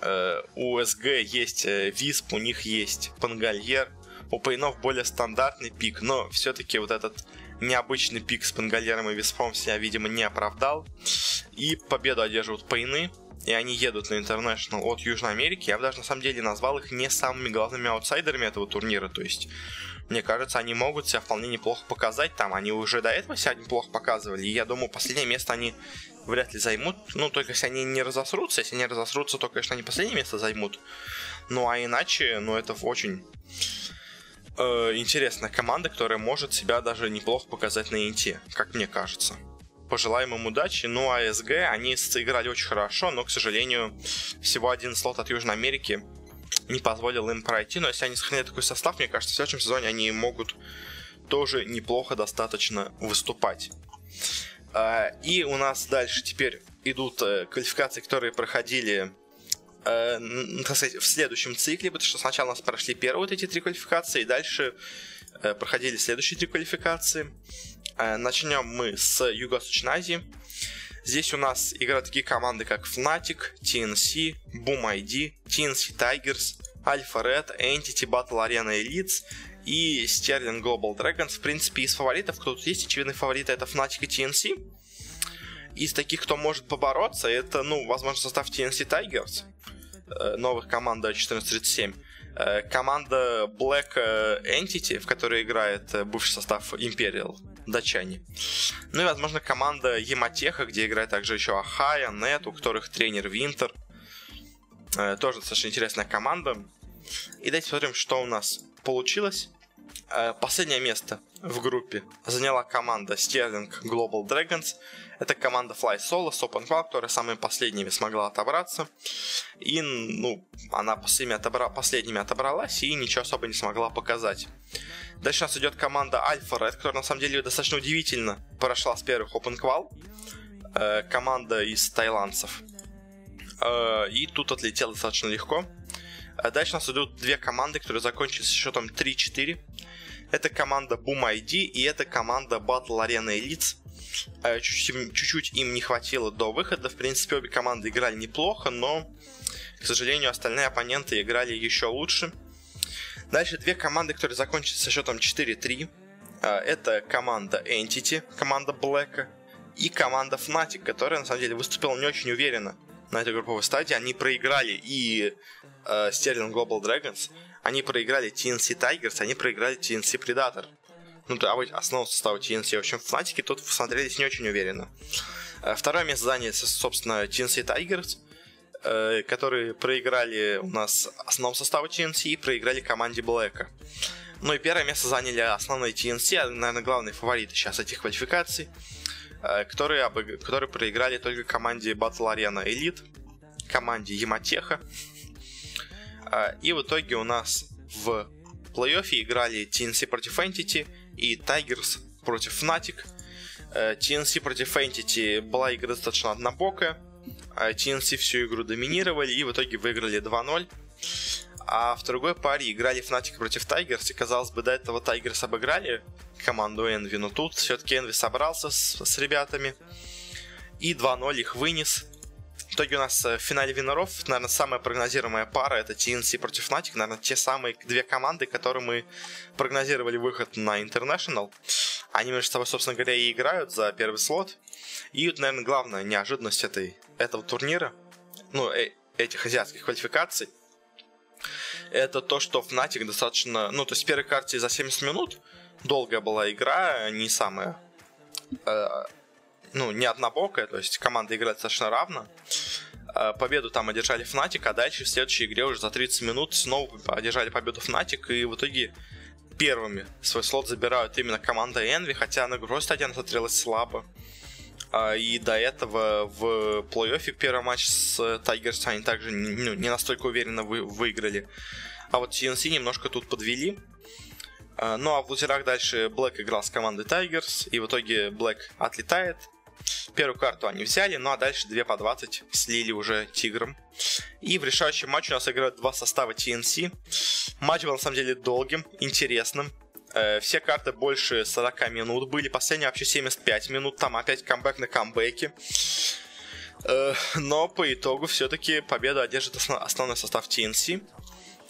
Speaker 1: э, у СГ есть э, Висп, у них есть Пангальер, у Пейнов более стандартный пик, но все-таки вот этот необычный пик с Пангалером и Виспом себя, видимо, не оправдал. И победу одерживают Пейны, и они едут на International от Южной Америки. Я бы даже на самом деле назвал их не самыми главными аутсайдерами этого турнира. То есть, мне кажется, они могут себя вполне неплохо показать там. Они уже до этого себя неплохо показывали. И я думаю, последнее место они вряд ли займут. Ну, только если они не разосрутся. Если не разосрутся, то, конечно, они последнее место займут. Ну, а иначе, ну, это очень э, интересная команда, которая может себя даже неплохо показать на инте, как мне кажется. Пожелаем им удачи. Ну а СГ, они сыграли очень хорошо, но, к сожалению, всего один слот от Южной Америки не позволил им пройти. Но если они сохранят такой состав, мне кажется, в следующем сезоне они могут тоже неплохо достаточно выступать. А, и у нас дальше теперь идут э, квалификации, которые проходили э, сказать, в следующем цикле, потому что сначала у нас прошли первые вот эти три квалификации, и дальше э, проходили следующие три квалификации. Начнем мы с Юго-Восточной Азии. Здесь у нас играют такие команды, как Fnatic, TNC, Boom ID, TNC Tigers, Alpha Red, Entity, Battle Arena Elites и Sterling Global Dragons. В принципе, из фаворитов, кто тут есть, очевидные фавориты, это Fnatic и TNC. Из таких, кто может побороться, это, ну, возможно, состав TNC Tigers. Э, новых команда 1437. Э, команда Black Entity, в которой играет э, бывший состав Imperial, датчане. Ну и, возможно, команда Ематеха, где играет также еще Ахая, Нет, у которых тренер Винтер. Тоже достаточно интересная команда. И давайте посмотрим, что у нас получилось. Последнее место в группе заняла команда Sterling Global Dragons. Это команда Fly Solo с Open Cloud, которая самыми последними смогла отобраться. И, ну, она последними, отобра... последними отобралась и ничего особо не смогла показать. Дальше у нас идет команда Alpha Red, которая на самом деле достаточно удивительно прошла с первых Open Qual. Э, команда из тайландцев. Э, и тут отлетел достаточно легко. Э, дальше нас идут две команды, которые закончились счетом 3-4. Это команда Boom ID и это команда Battle Arena Elites. Э, чуть-чуть им не хватило до выхода. В принципе, обе команды играли неплохо, но, к сожалению, остальные оппоненты играли еще лучше. Дальше две команды, которые закончились со счетом 4-3. Э, это команда Entity, команда Black, и команда Fnatic, которая, на самом деле, выступила не очень уверенно на этой групповой стадии. Они проиграли и э, Sterling Global Dragons, они проиграли TNC Tigers, они проиграли TNC Predator ну, да, основу состава TNC. В общем, Фнатики тут смотрелись не очень уверенно. Э, второе место заняли, собственно, TNC Tigers, э, которые проиграли у нас основном составу TNC и проиграли команде Блэка. Ну и первое место заняли основные TNC, а, наверное, главные фавориты сейчас этих квалификаций, э, которые, которые проиграли только команде Battle Arena Elite, команде Яматеха. И в итоге у нас в плей-оффе играли TNC против Entity, и Tigers против Fnatic. TNC э, против Entity была игра достаточно однобокая. TNC всю игру доминировали и в итоге выиграли 2-0. А в другой паре играли Fnatic против Tigers, и казалось бы, до этого Tigers обыграли команду Envy, но тут все-таки Envy собрался с, с ребятами и 2-0 их вынес. В итоге у нас э, в финале Виноров, наверное, самая прогнозируемая пара это TNC против Fnatic. Наверное, те самые две команды, которые мы прогнозировали выход на International. Они между собой, собственно говоря, и играют за первый слот. И, наверное, главная неожиданность этой, этого турнира, ну, э, этих азиатских квалификаций, это то, что Fnatic достаточно... Ну, то есть в первой карте за 70 минут долгая была игра, не самая... Э, ну, не однобокая, то есть команда играет достаточно равно. Э, победу там одержали Fnatic, а дальше в следующей игре уже за 30 минут снова одержали победу Fnatic, и в итоге первыми свой слот забирают именно команда Envy, хотя на игру стадия смотрелась слабо. А, и до этого в плей-оффе первый матч с Tigers они также ну, не настолько уверенно вы, выиграли. А вот TNC немножко тут подвели. А, ну а в лузерах дальше Black играл с командой Tigers, и в итоге Black отлетает. Первую карту они взяли, ну а дальше 2 по 20 слили уже Тиграм. И в решающем матче у нас играют два состава TNC. Матч был на самом деле долгим, интересным. Э, все карты больше 40 минут были. Последняя вообще 75 минут. Там опять камбэк на камбэке. Э, но по итогу все-таки победу одержит основной состав TNC.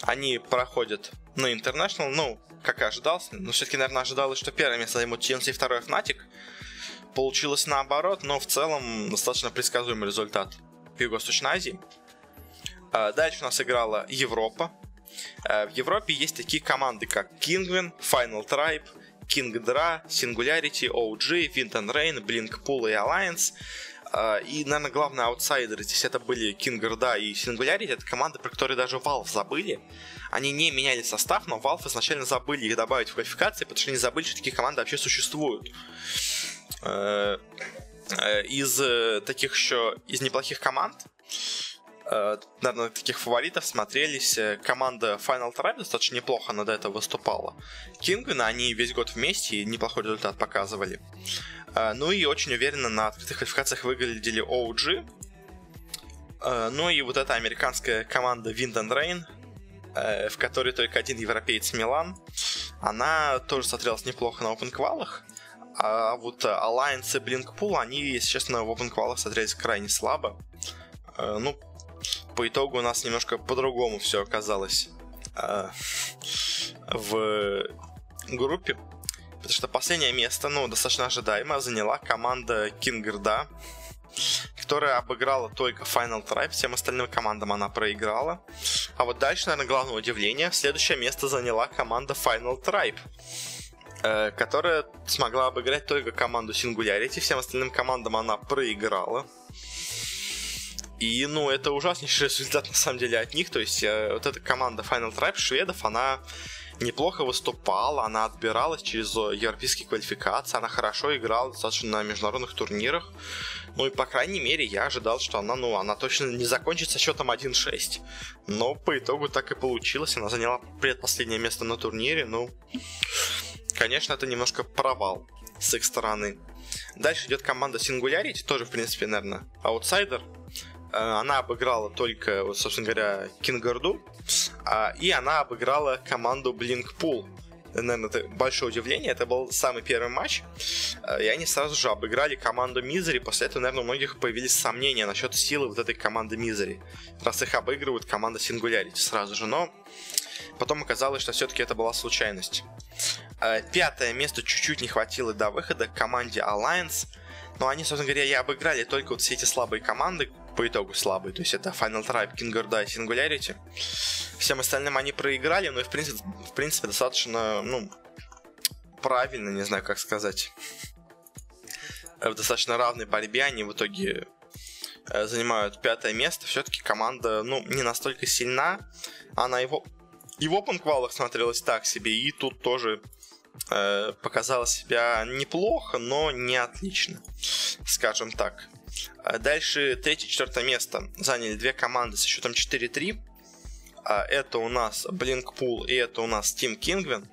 Speaker 1: Они проходят на International, ну, как и ожидалось. Но все-таки, наверное, ожидалось, что первое место займут TNC, второе Fnatic. Получилось наоборот, но в целом достаточно предсказуемый результат в Юго-Восточной Азии. Э, дальше у нас играла Европа. Э, в Европе есть такие команды, как Kingwin, Final Tribe, King Dra, Singularity, OG, Wind and Rain, Blinkpool и Alliance. Э, и, наверное, главные аутсайдеры здесь это были King Dra и Singularity. Это команды, про которые даже Valve забыли. Они не меняли состав, но Valve изначально забыли их добавить в квалификации, потому что они забыли, что такие команды вообще существуют. Э, из таких еще, из неплохих команд наверное, таких фаворитов смотрелись. Э, команда Final Tribe достаточно неплохо над это выступала. Кингвин, они весь год вместе и неплохой результат показывали. Э, ну и очень уверенно на открытых квалификациях выглядели OG. Ну и вот эта американская команда Wind and Rain, в которой только один европеец Милан, она тоже смотрелась неплохо на open квалах. А вот Alliance и Blinkpool, они, если честно, в open квалах смотрелись крайне слабо. Ну, по итогу у нас немножко по-другому все оказалось э, в группе. Потому что последнее место, ну, достаточно ожидаемо, заняла команда Кингерда, которая обыграла только Final Tribe, всем остальным командам она проиграла. А вот дальше, наверное, главное удивление, следующее место заняла команда Final Tribe, э, которая смогла обыграть только команду Singularity, всем остальным командам она проиграла. И, ну, это ужаснейший результат, на самом деле, от них. То есть, э, вот эта команда Final Tribe шведов, она неплохо выступала, она отбиралась через э, европейские квалификации, она хорошо играла достаточно на международных турнирах. Ну и, по крайней мере, я ожидал, что она, ну, она точно не закончится счетом 1-6. Но по итогу так и получилось. Она заняла предпоследнее место на турнире. Ну, конечно, это немножко провал с их стороны. Дальше идет команда Singularity, тоже, в принципе, наверное, аутсайдер. Э, она обыграла только, вот, собственно говоря, Кингарду, и она обыграла команду Блинкпул. Наверное, это большое удивление. Это был самый первый матч. Э, и они сразу же обыграли команду Мизери. После этого, наверное, у многих появились сомнения насчет силы вот этой команды Мизери. Раз их обыгрывают команда Singularity сразу же. Но потом оказалось, что все-таки это была случайность. Э, пятое место чуть-чуть не хватило до выхода команде Alliance. Но они, собственно говоря, и обыграли только вот все эти слабые команды, по итогу слабые. То есть это Final Tribe, King и Singularity. Всем остальным они проиграли, но и в принципе, в принципе достаточно, ну, правильно, не знаю, как сказать. В достаточно равной борьбе они в итоге э, занимают пятое место. Все-таки команда, ну, не настолько сильна. Она его и в open квалах смотрелась так себе, и тут тоже э, показала себя неплохо, но не отлично, скажем так. А дальше третье, четвертое место заняли две команды со счетом 4-3. А это у нас Blinkpool и это у нас Team Kingwin.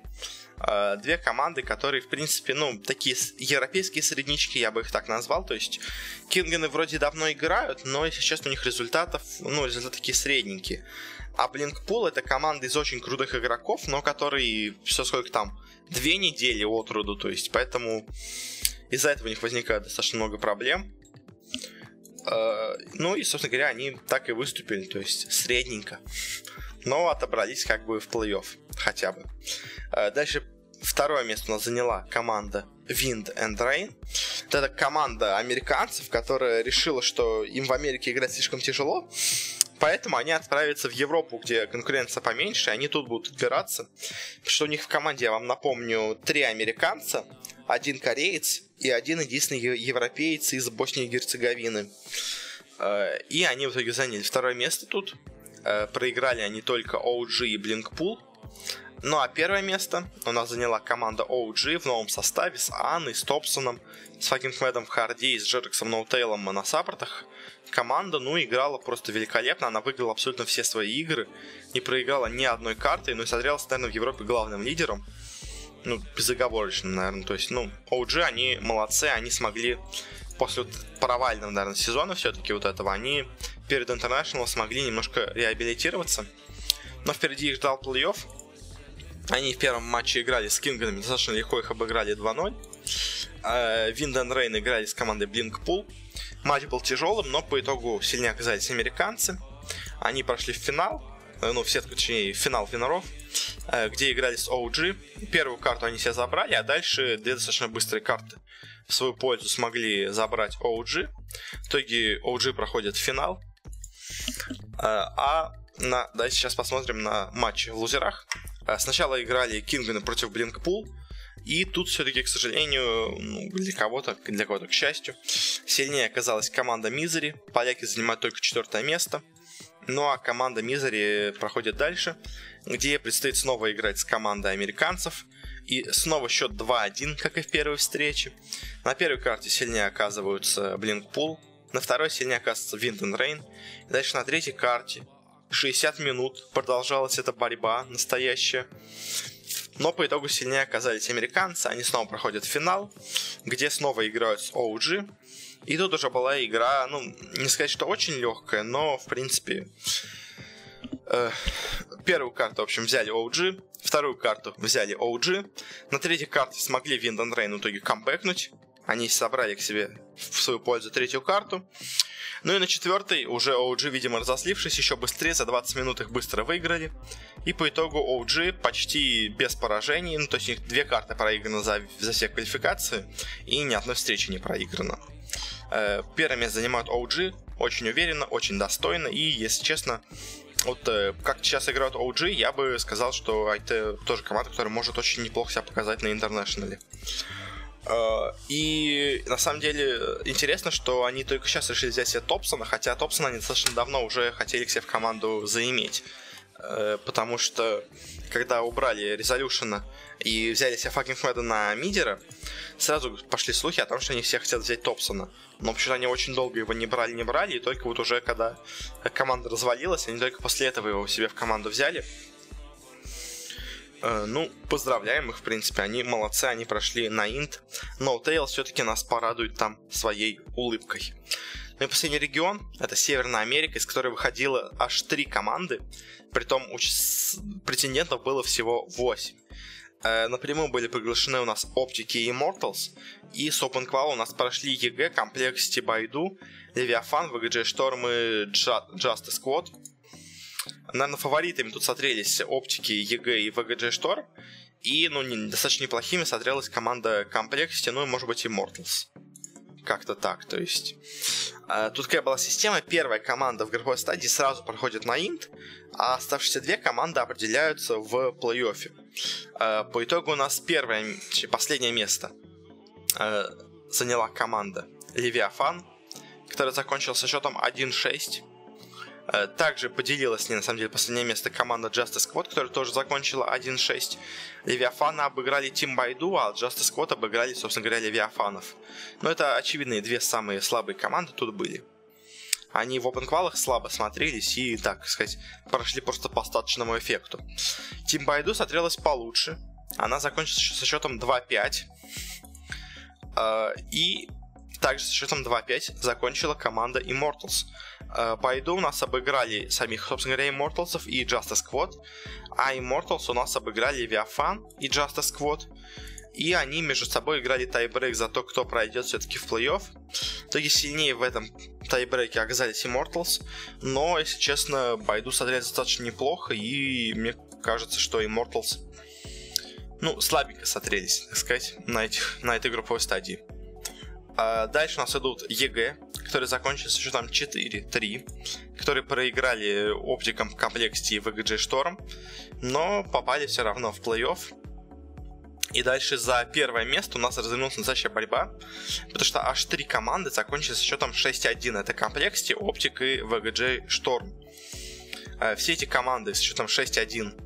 Speaker 1: А, две команды, которые, в принципе, ну, такие европейские среднички, я бы их так назвал. То есть Кингены вроде давно играют, но, если честно, у них результатов, ну, результаты такие средненькие. А Blinkpool это команда из очень крутых игроков, но которые все сколько там, две недели от роду, то есть, поэтому из-за этого у них возникает достаточно много проблем. Э, ну и, собственно говоря, они так и выступили, то есть средненько. Но отобрались как бы в плей-офф хотя бы. Э, дальше второе место у нас заняла команда Wind and Rain. Это команда американцев, которая решила, что им в Америке играть слишком тяжело, поэтому они отправятся в Европу, где конкуренция поменьше, и они тут будут отбираться. Что у них в команде, я вам напомню, три американца, один кореец и один единственный европеец из Боснии и Герцеговины. Э, и они в итоге заняли второе место тут. Э, проиграли они только OG и Blinkpool. Ну а первое место у нас заняла команда OG в новом составе с Анной, с Топсоном, с Факинг Мэдом в харде и с Джерексом Ноутейлом на саппортах. Команда, ну, играла просто великолепно, она выиграла абсолютно все свои игры, не проиграла ни одной карты, ну и смотрелась, наверное, в Европе главным лидером. Ну, безоговорочно, наверное. То есть, ну, OG, они молодцы, они смогли после вот провального, наверное, сезона все-таки вот этого, они перед International смогли немножко реабилитироваться. Но впереди их ждал плей-офф, они в первом матче играли с Кингами, достаточно легко их обыграли 2-0. Винден Рейн играли с командой Блинкпул. Матч был тяжелым, но по итогу сильнее оказались американцы. Они прошли в финал, э, ну, в сетку, точнее, финал финаров, э, где играли с OG. Первую карту они себе забрали, а дальше две достаточно быстрые карты в свою пользу смогли забрать OG. В итоге OG проходит финал. Э, а на, давайте сейчас посмотрим на матчи в лузерах. Сначала играли Кинганы против Блинкпул, и тут все-таки, к сожалению, ну, для кого-то, для кого-то, к счастью, сильнее оказалась команда Мизери. Поляки занимают только четвертое место. Ну а команда Мизери проходит дальше, где предстоит снова играть с командой американцев. И снова счет 2-1, как и в первой встрече. На первой карте сильнее оказываются Блинкпул, на второй сильнее оказывается Винден Рейн. Дальше на третьей карте 60 минут продолжалась эта борьба настоящая. Но по итогу сильнее оказались американцы. Они снова проходят финал, где снова играют с OG. И тут уже была игра, ну, не сказать, что очень легкая, но, в принципе, э, первую карту, в общем, взяли OG, вторую карту взяли OG, на третьей карте смогли Виндон Рейн в итоге камбэкнуть, они собрали к себе в свою пользу третью карту. Ну и на четвертой уже OG, видимо, разослившись еще быстрее, за 20 минут их быстро выиграли. И по итогу OG почти без поражений, ну то есть у них две карты проиграны за, за все квалификации, и ни одной встречи не проиграно. Э, первое место занимают OG, очень уверенно, очень достойно, и, если честно, вот э, как сейчас играют OG, я бы сказал, что это тоже команда, которая может очень неплохо себя показать на интернешнале. И на самом деле интересно, что они только сейчас решили взять себе Топсона, хотя Топсона они достаточно давно уже хотели к себе в команду заиметь. Э, потому что когда убрали Резолюшена и взяли себе fucking Мэда на мидера, сразу пошли слухи о том, что они все хотят взять Топсона. Но почему-то они очень долго его не брали, не брали, и только вот уже когда команда развалилась, они только после этого его себе в команду взяли. Э, ну, поздравляем их, в принципе, они молодцы, они прошли на инт. N0tail все-таки нас порадует там своей улыбкой. Ну и последний регион, это Северная Америка, из которой выходило аж три команды, притом у претендентов было всего 8. Э, напрямую были приглашены у нас Оптики и Immortals, и с Open Qual у нас прошли EG, Complexity Байду, Leviathan, VGJ Storm и Justice Squad. Наверное, фаворитами тут смотрелись оптики, EG и VGJ Storm. И, ну, не, достаточно неплохими смотрелась команда Complexity, ну и, может быть, Immortals. Как-то так, то есть... Э, тут какая была система, первая команда в групповой стадии сразу проходит на инт, а оставшиеся две команды определяются в плей-оффе. Э, по итогу у нас первое, последнее место э, заняла команда Левиафан, которая закончила со счетом 1-6. Э, также поделилась с ней, на самом деле, последнее место команда Justice Squad, которая тоже закончила 1-6. Левиафана обыграли Тим Байду, а Justice Squad обыграли, собственно говоря, Левиафанов. Но это очевидные две самые слабые команды тут были. Они в опенквалах слабо смотрелись и, так сказать, прошли просто по остаточному эффекту. Тим Байду смотрелась получше. Она закончила со счетом 2-5. Э, и также со счетом 2-5 закончила команда Immortals. Э, по иду у нас обыграли самих, собственно говоря, Immortals и Justice Squad, а Immortals у нас обыграли Leviathan и Justice Squad. И они между собой играли тайбрейк за то, кто пройдет все-таки в плей-офф. В итоге сильнее в этом тайбрейке оказались Immortals. Но, если честно, Байду смотрелись достаточно неплохо. И мне кажется, что Immortals ну, слабенько смотрелись, так сказать, на, этих, на этой групповой стадии. А дальше у нас идут EG, которые закончились еще там 4-3, которые проиграли оптикам, Complexity, VGJ Storm, но попали все равно в плей-офф. И дальше за первое место у нас развернулась настоящая борьба, потому что аж три команды закончили со счетом 6-1. Это Complexity, Optic и VGJ Storm. Э, все эти команды с счетом 6-1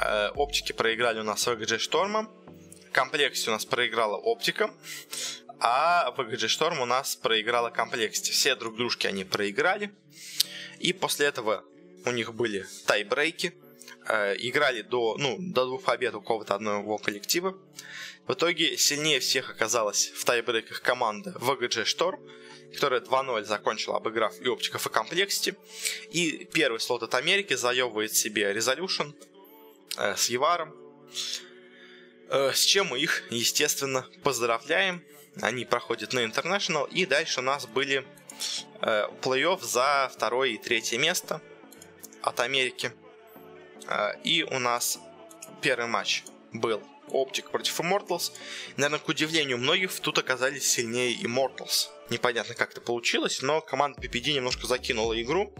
Speaker 1: э, Оптики проиграли у нас VGJ Storm, Complexity у нас проиграла Оптика, а VGJ Storm у нас проиграла Complexity. Все друг дружки они проиграли. И после этого у них были тайбрейки, э, играли до, ну, до двух побед у кого-то одного коллектива. В итоге сильнее всех оказалась в тайбрейках команда VGJ Storm, которая 2-0 закончила, обыграв и оптиков, и комплексити. И первый слот от Америки заебывает себе Resolution э, с Еваром. Э, с чем мы их, естественно, поздравляем. Они проходят на International. И дальше у нас были э, плей-офф за второе и третье место от Америки. Э, и у нас первый матч был OpTic против Immortals. Наверное, к удивлению многих, тут оказались сильнее Immortals. Непонятно, как это получилось, но команда PPD немножко закинула игру.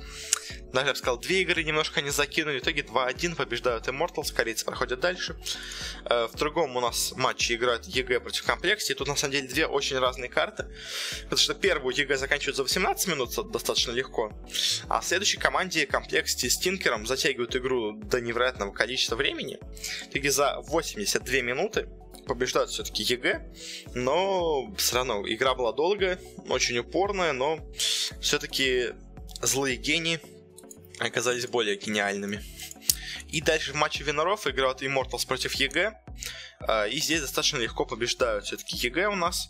Speaker 1: Даже, я бы сказал, две игры немножко они закинули. В итоге 2-1 побеждают Immortals, корейцы проходят дальше. Э, в другом у нас матче играют EG против Complexity. Тут, на самом деле, две очень разные карты. Потому что первую EG заканчивают за 18 минут достаточно легко. А в следующей команде Complexity с Тинкером затягивают игру до невероятного количества времени. В итоге за 82 минуты побеждают все-таки EG, но все равно игра была долгая, очень упорная, но все-таки злые гении оказались более гениальными. И дальше в матче winner ов играют Immortals против EG. А, и здесь достаточно легко побеждают все-таки EG у нас.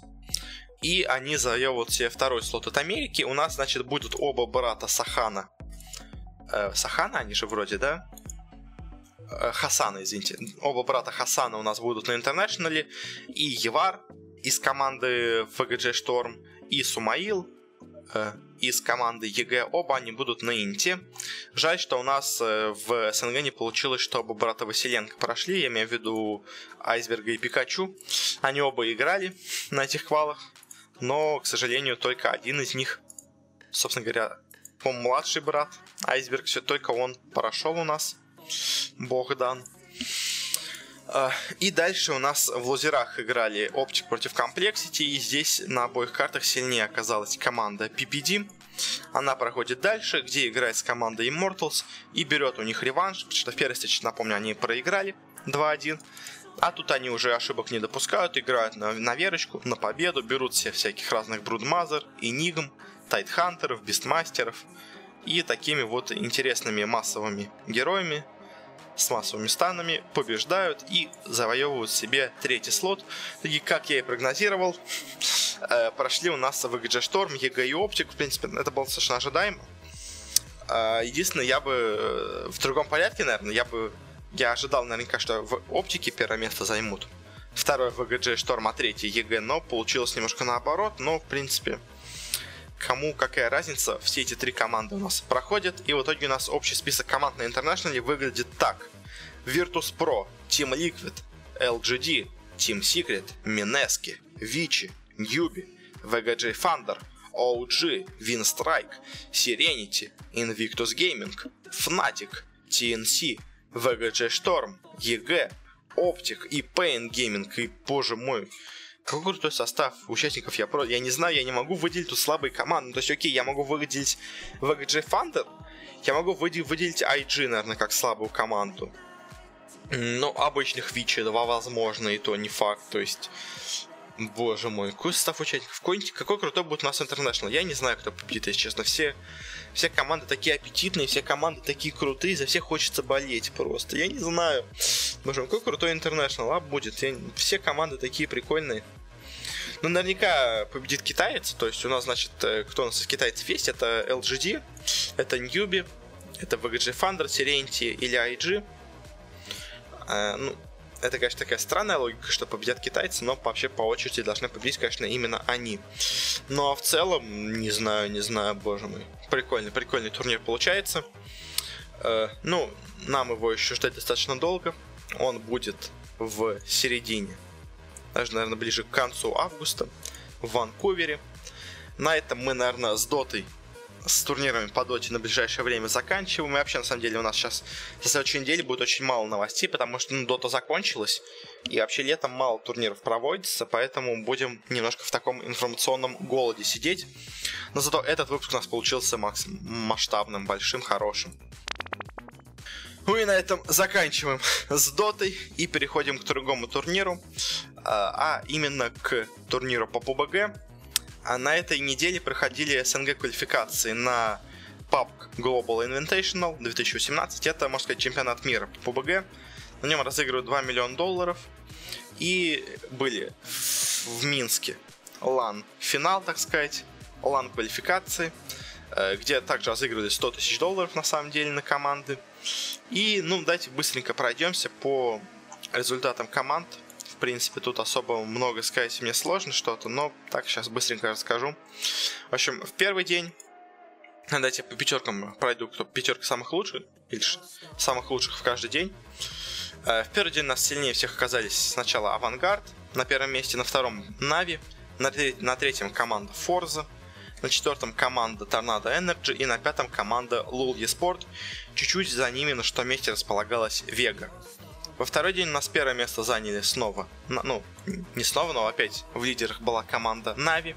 Speaker 1: И они заявят себе второй слот от Америки. У нас, значит, будут оба брата Сахана. Э, Сахана они же вроде, да? Э, Хасана, извините. Оба брата Хасана у нас будут на интернешнале. И YawaR из команды VGJ Storm. И SumaiL э, из команды EG. Оба они будут на Инте. Жаль, что у нас э, в СНГ не получилось, чтобы брата Василенко прошли. Я имею в виду Айсберга и Пикачу. Они оба играли на этих квалах. Но, к сожалению, только один из них, собственно говоря, по младший брат Айсберг, все только он прошел у нас. Богдан. А, и дальше у нас в лузерах играли Optic против Complexity, и здесь на обоих картах сильнее оказалась команда PPD. Она проходит дальше, где играет с командой Immortals и берет у них реванш, потому что в первой встрече, напомню, они проиграли 2-1. А тут они уже ошибок не допускают, играют на, наверочку, на победу, берут все всяких разных Брудмазер, Энигм, Тайдхантеров, Бистмастеров и такими вот интересными массовыми героями с массовыми станами, побеждают и завоевывают себе третий слот. И, как я и прогнозировал, э, прошли у нас в VGJ Storm, EG и Optic. В принципе, это было совершенно ожидаемо. Э, единственное, я бы э, в другом порядке, наверное, я бы я ожидал наверняка, что в оптике первое место займут. Второе VGG Storm, а третье EG, но получилось немножко наоборот. Но, в принципе, кому какая разница, все эти три команды у нас проходят, и в итоге у нас общий список команд на International выглядит так. Virtus Pro, Team Liquid, LGD, Team Secret, Mineski, Vici, Newbie, VGJ Thunder, OG, Winstrike, Serenity, Invictus Gaming, Fnatic, TNC, VGJ Storm, EG, Optic и Pain Gaming, и, боже мой, какой крутой состав участников я про... Я не знаю, я не могу выделить тут слабые команды. Ну, то есть, окей, я могу выделить VGJ Thunder, я могу выделить IG, наверное, как слабую команду. Ну, обычных два возможно, и то не факт. То есть, боже мой, какой состав участников? Какой, какой крутой будет у нас International? Я не знаю, кто победит, если честно. Все, все команды такие аппетитные, все команды такие крутые, за всех хочется болеть просто. Я не знаю. Боже какой крутой International а будет? Я, все команды такие прикольные. Ну, наверняка победит китаец. То есть у нас, значит, э, кто у нас из китайцев есть? Это LGD, это Newbie, это VGG Thunder, Serenity или IG. А, ну, это, конечно, такая странная логика, что победят китайцы, но вообще по очереди должны победить, конечно, именно они. Ну а в целом, не знаю, не знаю, боже мой. Прикольный, прикольный турнир получается. Э, ну, нам его еще ждать достаточно долго. Он будет в середине даже, наверное, ближе к концу августа в Ванкувере. На этом мы, наверное, с Дотой с турнирами по доте на ближайшее время заканчиваем. И вообще, на самом деле, у нас сейчас за следующей неделе будет очень мало новостей, потому что ну, дота закончилась. И вообще летом мало турниров проводится, поэтому будем немножко в таком информационном голоде сидеть. Но зато этот выпуск у нас получился максимум масштабным, большим, хорошим. Ну и на этом заканчиваем с дотой и переходим к другому турниру, а, а именно к турниру по PUBG. А на этой неделе проходили СНГ квалификации на PUBG Global Invitational 2018. Это, можно сказать, чемпионат мира по PUBG. На нем разыгрывают 2 миллиона долларов. И были в Минске LAN финал, так сказать, LAN квалификации, э, где также разыгрывали 100 тысяч долларов на самом деле на команды. И, ну, давайте быстренько пройдемся по результатам команд принципе, тут особо много сказать мне сложно что-то, но так сейчас быстренько расскажу. В общем, в первый день Давайте по пятеркам пройду, кто пятерка самых лучших, или самых лучших в каждый день. Э, в первый день нас сильнее всех оказались сначала Авангард, на первом месте, на втором Нави, на, третьем команда Forza, на четвертом команда Tornado Energy и на пятом команда Lul eSport. Чуть-чуть за ними на шестом месте располагалась Vega. Во второй день у нас первое место заняли снова, ну, не снова, но опять в лидерах была команда Нави,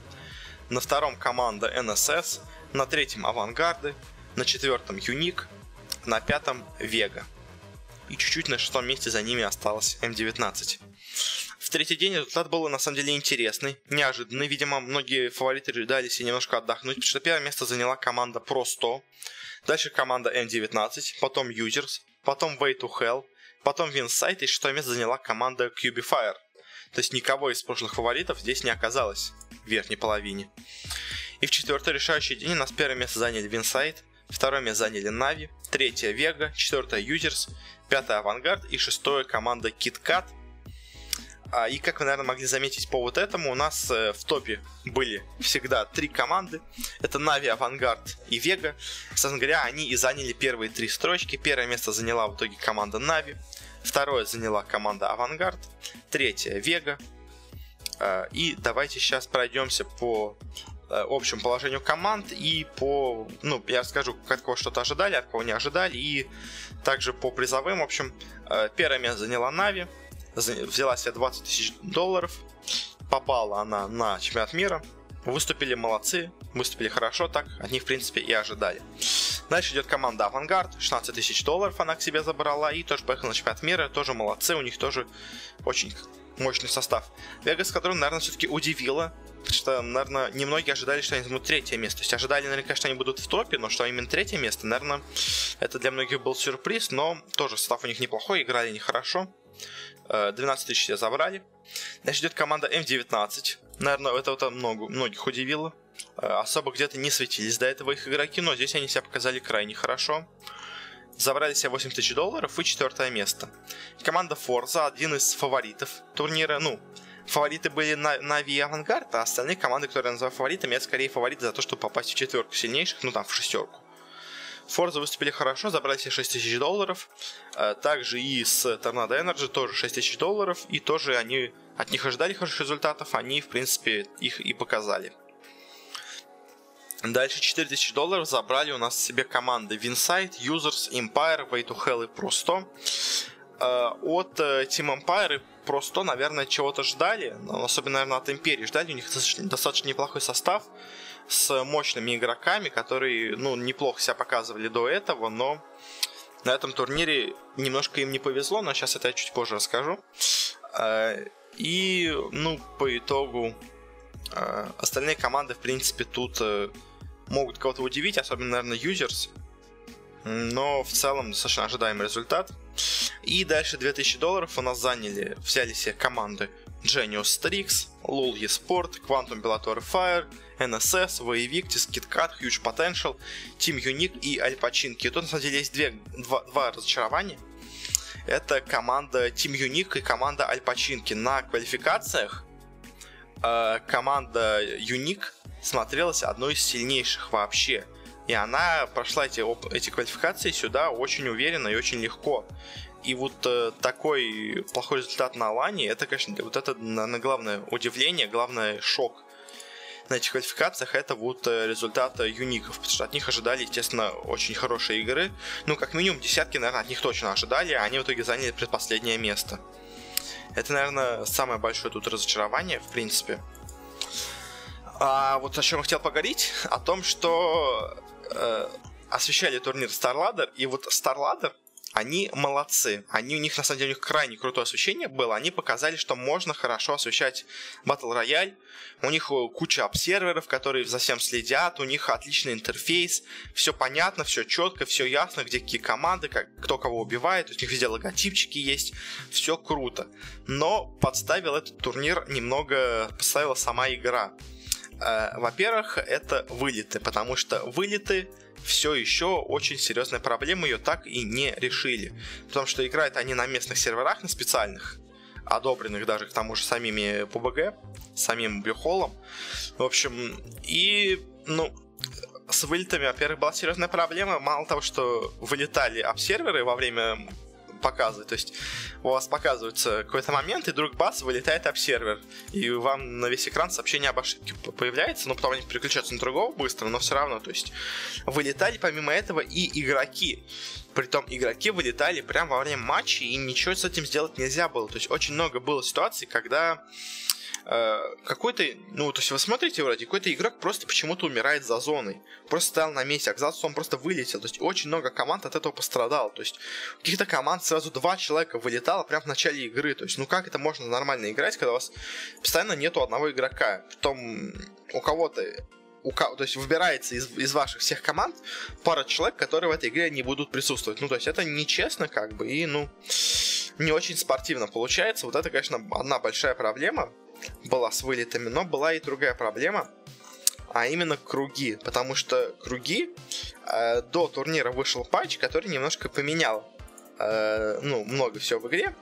Speaker 1: на втором команда NSS, на третьем Авангарды, на четвертом Юник, на пятом Вега. И чуть-чуть на шестом месте за ними осталось М19. В третий день результат был на самом деле интересный, неожиданный. Видимо, многие фавориты ждали себе немножко отдохнуть, потому что первое место заняла команда Pro 100, дальше команда M19, потом Users, потом Way to Hell, Потом Винсайт и шестое место заняла команда Cubifire. То есть никого из прошлых фаворитов здесь не оказалось в верхней половине. И в четвертый решающий день у нас первое место заняли Винсайт, второе место заняли Нави, третье Вега, четвертое Юзерс, пятое Авангард и шестое команда KitKat – и как вы, наверное, могли заметить по вот этому, у нас э, в топе были всегда три команды. Это Нави, Авангард и Вега. Собственно говоря, они и заняли первые три строчки. Первое место заняла в итоге команда Нави. Второе заняла команда Авангард. Третье Вега. А, и давайте сейчас пройдемся по э, общему положению команд и по, ну, я расскажу, от кого что-то ожидали, от кого не ожидали, и также по призовым, в общем, э, первое место заняла Нави, взяла себе 20 тысяч долларов, попала она на чемпионат мира, выступили молодцы, выступили хорошо, так от них, в принципе, и ожидали. Дальше идет команда Авангард, 16 тысяч долларов она к себе забрала и тоже поехала на чемпионат мира, тоже молодцы, у них тоже очень мощный состав. Вегас, который, наверное, все-таки удивила, потому что, наверное, немногие ожидали, что они займут третье место. То есть ожидали наверняка, что они будут в топе, но что именно третье место, наверное, это для многих был сюрприз, но тоже состав у них неплохой, играли они хорошо. 12 тысяч себе забрали. Дальше идет команда М19. Наверное, это, это много, многих удивило. Э, особо где-то не светились до этого их игроки, но здесь они себя показали крайне хорошо. Забрали себе 8 тысяч долларов и четвертое место. Команда Forza один из фаворитов турнира. Ну, фавориты были на Нави и Авангард, а остальные команды, которые я называю фаворитами, это скорее фавориты за то, чтобы попасть в четверку сильнейших, ну там в шестерку. Forza выступили хорошо, забрали себе 6 тысяч долларов. Э, также и с Tornado Energy тоже 6 тысяч долларов. И тоже они от них ожидали хороших результатов, они, в принципе, их и показали. Дальше 4000 долларов забрали у нас себе команды Winsight, Users, Empire, Way to Hell и Просто. Э, от э, Team Empire и Просто, наверное, чего-то ждали. Особенно, наверное, от Империи ждали. У них достаточно неплохой состав с мощными игроками, которые, ну, неплохо себя показывали до этого, но на этом турнире немножко им не повезло, но сейчас это я чуть позже расскажу. Э, и, ну, по итогу, э, остальные команды, в принципе, тут э, могут кого-то удивить, особенно, наверное, Users. Но в целом достаточно ожидаемый результат. И дальше 2000 долларов у нас заняли, взяли себе команды Genius Strix, LoL eSport, Quantum Bellator Fire, NSS, Воевиктис, KitKat, Huge Potential, Team Unique и Альпачинки. Тут на самом деле есть две, два, два разочарования. Это команда Team Unique и команда Альпачинки. На квалификациях э, команда Unique смотрелась одной из сильнейших вообще. И она прошла эти, эти квалификации сюда очень уверенно и очень легко. И вот э, такой плохой результат на Алане, это, конечно, вот это, наверное, главное удивление, главное шок на этих квалификациях, это вот э, результаты юников, потому что от них ожидали, естественно, очень хорошие игры. Ну, как минимум, десятки, наверное, от них точно ожидали, а они в итоге заняли предпоследнее место. Это, наверное, самое большое тут разочарование, в принципе. А вот о чем я хотел поговорить, о том, что э, освещали турнир StarLadder, и вот StarLadder они молодцы. Они, у них, на самом деле, у них крайне крутое освещение было. Они показали, что можно хорошо освещать Battle Royale. У них э, куча обсерверов, которые за всем следят. У них отличный интерфейс. Все понятно, все четко, все ясно, где какие команды, как, кто кого убивает. У них везде логотипчики есть. Все круто. Но подставил этот турнир немного, подставила сама игра. Э, во-первых, это вылеты, потому что вылеты все еще очень серьезная проблема, ее так и не решили. Потому что играют они на местных серверах, на специальных, одобренных даже к тому же самими PUBG, самим Блюхолом. В общем, и, ну, с вылетами, во-первых, была серьезная проблема. Мало того, что вылетали обсерверы во время показывает. То есть у вас показывается какой-то момент, и вдруг бац, вылетает обсервер. И вам на весь экран сообщение об ошибке появляется, но потом они переключаются на другого быстро, но все равно, то есть вылетали помимо этого и игроки. Притом игроки вылетали прямо во время матча, и ничего с этим сделать нельзя было. То есть очень много было ситуаций, когда какой-то, ну, то есть вы смотрите вроде, какой-то игрок просто почему-то умирает за зоной. Просто стоял на месте, оказалось, он просто вылетел. То есть очень много команд от этого пострадало. То есть у каких-то команд сразу два человека вылетало прямо в начале игры. То есть, ну как это можно нормально играть, когда у вас постоянно нету одного игрока? Потом у кого-то у, то есть выбирается из, из ваших всех команд пара человек, которые в этой игре не будут присутствовать. Ну, то есть это нечестно, как бы, и, ну, не очень спортивно получается. Вот это, конечно, одна большая проблема была с вылетами, но была и другая проблема, а именно круги, потому что круги э, до турнира вышел патч, который немножко поменял э, ну, много всего в игре,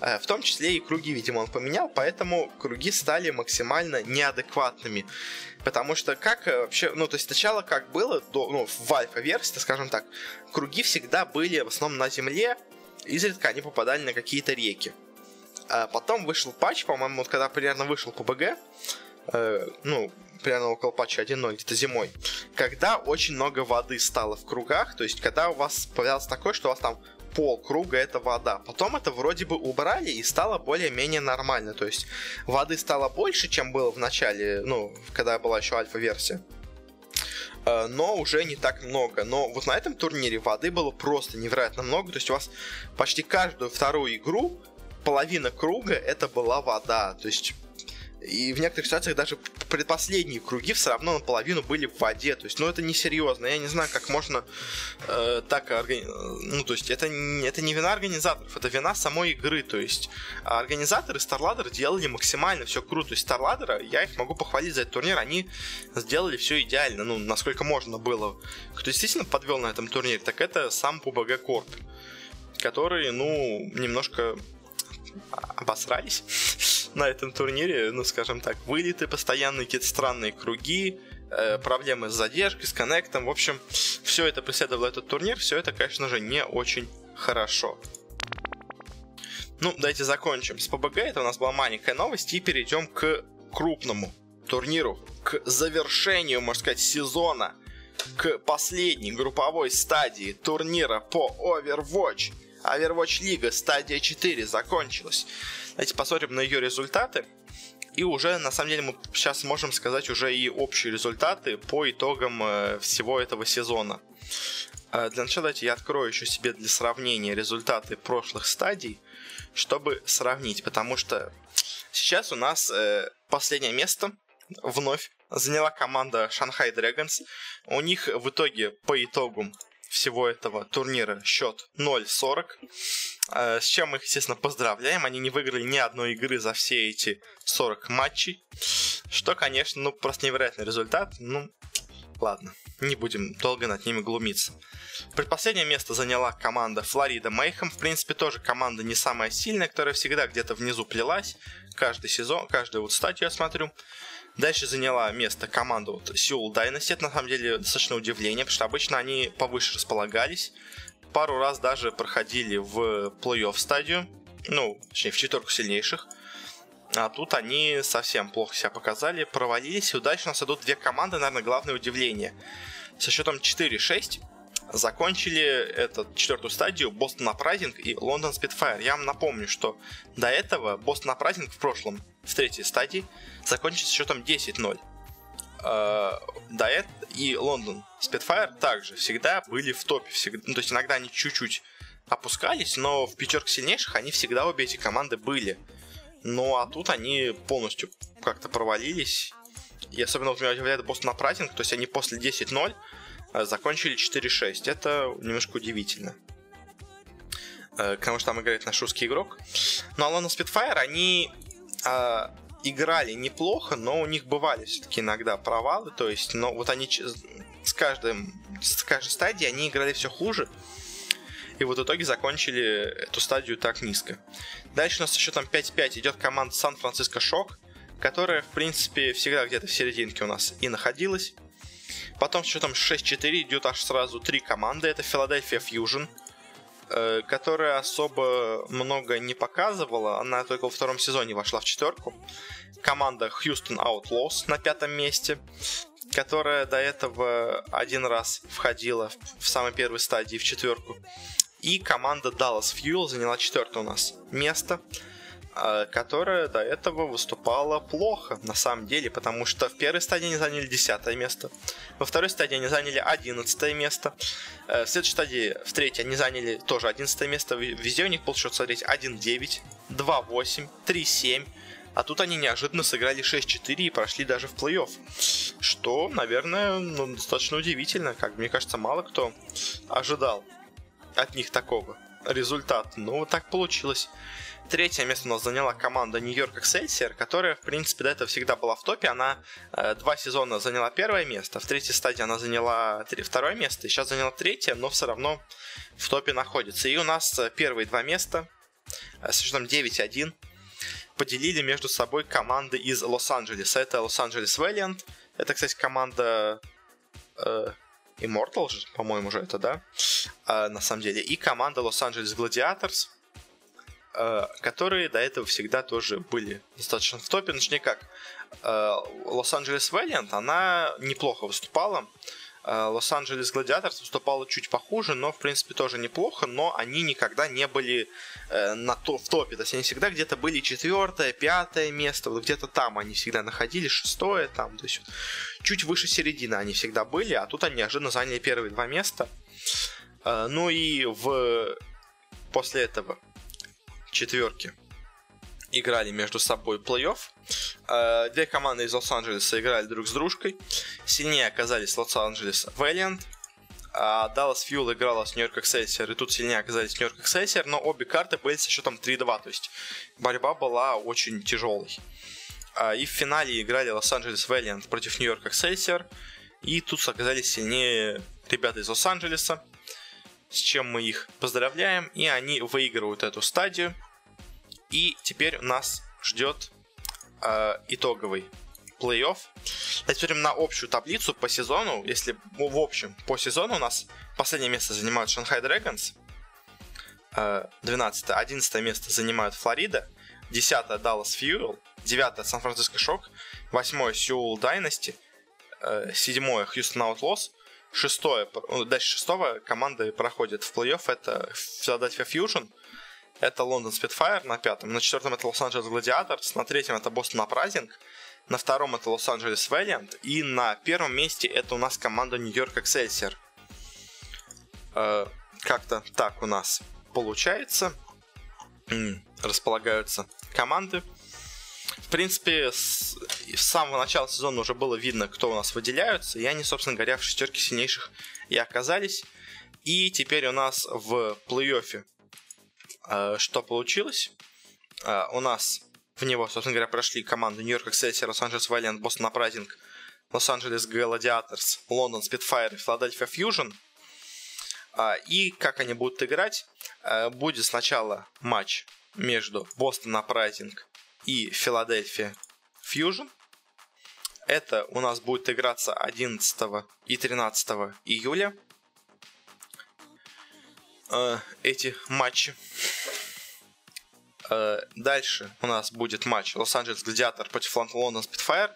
Speaker 1: э, в том числе и круги, видимо, он поменял, поэтому круги стали максимально неадекватными. Потому что как э, вообще, ну, то есть сначала как было, до, ну, в альфа-версии, скажем так, круги всегда были в основном на земле, изредка они попадали на какие-то реки. А потом вышел патч, по-моему, вот когда примерно вышел PBG, э, ну, примерно около патча 1.0, где-то зимой, когда очень много воды стало в кругах, то есть когда у вас появлялось такое, что у вас там пол круга это вода. Потом это вроде бы убрали и стало более-менее нормально. То есть воды стало больше, чем было в начале, ну, когда была еще альфа-версия. Э, но уже не так много. Но вот на этом турнире воды было просто невероятно много. То есть у вас почти каждую вторую игру половина круга это была вода. То есть и в некоторых ситуациях даже предпоследние круги все равно наполовину были в воде. То есть, ну это несерьезно. Я не знаю, как можно э, так органи... Ну, то есть, это, это не вина организаторов, это вина самой игры. То есть, организаторы StarLadder делали максимально все круто. То есть, StarLadder, я их могу похвалить за этот турнир, они сделали все идеально, ну, насколько можно было. Кто действительно подвел на этом турнире, так это сам PUBG Corp, который, ну, немножко обосрались на этом турнире, ну, скажем так, вылеты постоянные, какие-то странные круги, э, проблемы с задержкой, с коннектом, в общем, все это преследовало этот турнир, все это, конечно же, не очень хорошо. Ну, давайте закончим с PBG, это у нас была маленькая новость, и перейдем к крупному турниру, к завершению, можно сказать, сезона, к последней групповой стадии турнира по Overwatch – Overwatch Лига стадия 4 закончилась. Давайте посмотрим на ее результаты. И уже, на самом деле, мы сейчас можем сказать уже и общие результаты по итогам э, всего этого сезона. Э, для начала давайте я открою еще себе для сравнения результаты прошлых стадий, чтобы сравнить, потому что сейчас у нас э, последнее место вновь заняла команда Shanghai Dragons. У них в итоге по итогу всего этого турнира счет 0-40. Э, с чем мы их, естественно, поздравляем. Они не выиграли ни одной игры за все эти 40 матчей. Что, конечно, ну, просто невероятный результат. Ну, ладно, не будем долго над ними глумиться. Предпоследнее место заняла команда Флорида Мейхем. В принципе, тоже команда не самая сильная, которая всегда где-то внизу плелась. Каждый сезон, каждую вот статью я смотрю. Дальше заняла место команда вот Seoul Dynasty. Это на самом деле достаточно удивление, потому что обычно они повыше располагались. Пару раз даже проходили в плей-офф стадию. Ну, точнее, в четверку сильнейших. А тут они совсем плохо себя показали, провалились, и дальше у нас идут две команды, наверное, главное удивление. Со счетом 4-6 закончили эту четвертую стадию Бостон Апрайзинг и Лондон Спитфайр. Я вам напомню, что до этого Бостон Апрайзинг в прошлом, в третьей стадии, закончили с счетом 10-0. Uh, до этого и Лондон Спитфайр также всегда были в топе. Всегда, ну, то есть иногда они чуть-чуть опускались, но в пятерке сильнейших они всегда обе эти команды были. Ну а тут они полностью как-то провалились. И особенно вот меня удивляет Бостон Апрайзинг, то есть они после 10-0 э, закончили 4-6. Это немножко удивительно. Э, потому что там играет наш русский игрок. Ну а Лондон Спитфайр, они э, играли неплохо, но у них бывали все-таки иногда провалы. То есть, но вот они с, каждым, с каждой стадии они играли все хуже. И вот в итоге закончили эту стадию так низко. Дальше у нас еще там 5-5 идет команда Сан-Франциско Шок, которая, в принципе, всегда где-то в серединке у нас и находилась. Потом с счетом 6-4 идет аж сразу три команды. Это Филадельфия Фьюжн, которая особо много не показывала. Она только во втором сезоне вошла в четверку. Команда Хьюстон Outlaws на пятом месте, которая до этого один раз входила в самой первой стадии в четверку. И команда Dallas Fuel заняла четвертое у нас место, которая до этого выступала плохо, на самом деле, потому что в первой стадии они заняли десятое место, во второй стадии они заняли одиннадцатое место, э, в следующей стадии, в третьей, они заняли тоже одиннадцатое место, везде у них получилось смотреть 1-9, 2-8, 3-7, а тут они неожиданно сыграли 6-4 и прошли даже в плей-офф. Что, наверное, ну, достаточно удивительно. Как мне кажется, мало кто ожидал от них такого результата. Ну, вот так получилось. Третье место у нас заняла команда Нью-Йорк Excelsior, которая, в принципе, до этого всегда была в топе. Она э, два сезона заняла первое место, в третьей стадии она заняла три, второе место, и сейчас заняла третье, но все равно в топе находится. И у нас э, первые два места э, с счетом 9-1 поделили между собой команды из Лос-Анджелеса. Это Лос-Анджелес Valiant. Это, кстати, команда э, Immortal по-моему, уже это, да? А, на самом деле. И команда Los Angeles Gladiators, а, которые до этого всегда тоже были достаточно в топе. Точнее как, Los Angeles Valiant, она неплохо выступала. Лос-Анджелес Гладиаторс выступала чуть похуже, но, в принципе, тоже неплохо, но они никогда не были э, на то, в топе. То есть они всегда где-то были четвертое, пятое место, вот где-то там они всегда находились, шестое там, то есть чуть выше середины они всегда были, а тут они неожиданно заняли первые два места. Э, ну и в после этого четверки играли между собой плей-офф. Э, две команды из Лос-Анджелеса играли друг с дружкой. Сильнее оказались Лос-Анджелес Valiant. А Dallas Fuel играла с Нью-Йорк Excelsior, и тут сильнее оказались Нью-Йорк Excelsior, но обе карты были со счетом 3-2, то есть борьба была очень тяжелой. А, и в финале играли Лос-Анджелес Valiant против Нью-Йорк Excelsior, и тут оказались сильнее ребята из Лос-Анджелеса, с чем мы их поздравляем, и они выигрывают эту стадию. И теперь нас ждет э, итоговый плей-офф. Давайте посмотрим на общую таблицу по сезону. Если ну, в общем по сезону у нас последнее место занимают Шанхай Дрэгонс, 12 11 место занимают Флорида, 10 Dallas Fuel, 9 Сан-Франциско Шок, 8 Сеул Дайности, 7 Хьюстон Outlaws, 6 дальше 6 команды проходят в плей-офф, это Филадельфия Fusion, это Лондон Spitfire на пятом, на четвертом это Лос-Анджелес Gladiators, на третьем это Бостон Uprising, на втором это Лос-Анджелес Valiant, и на первом месте это у нас команда Нью-Йорк Excelsior. Э, как-то так у нас получается. Располагаются команды. В принципе, с, с самого начала сезона уже было видно, кто у нас выделяются, и они, собственно говоря, в шестерке сильнейших и оказались. И теперь у нас в плей-оффе что получилось? Э, у нас в него, собственно говоря, прошли команды Нью-Йорк Excelsior, Лос-Анджелес Валент, Бостон Апрайзинг, Лос-Анджелес Гладиаторс, Лондон Спитфайр и Филадельфия Фьюжн. И как они будут играть? Э, будет сначала матч между Бостон Апрайзинг и Филадельфия Фьюжн. Это у нас будет играться 11 и 13 июля. Эти матчи Э, дальше у нас будет матч Лос-Анджелес Гладиатор против Лондон Спитфайр.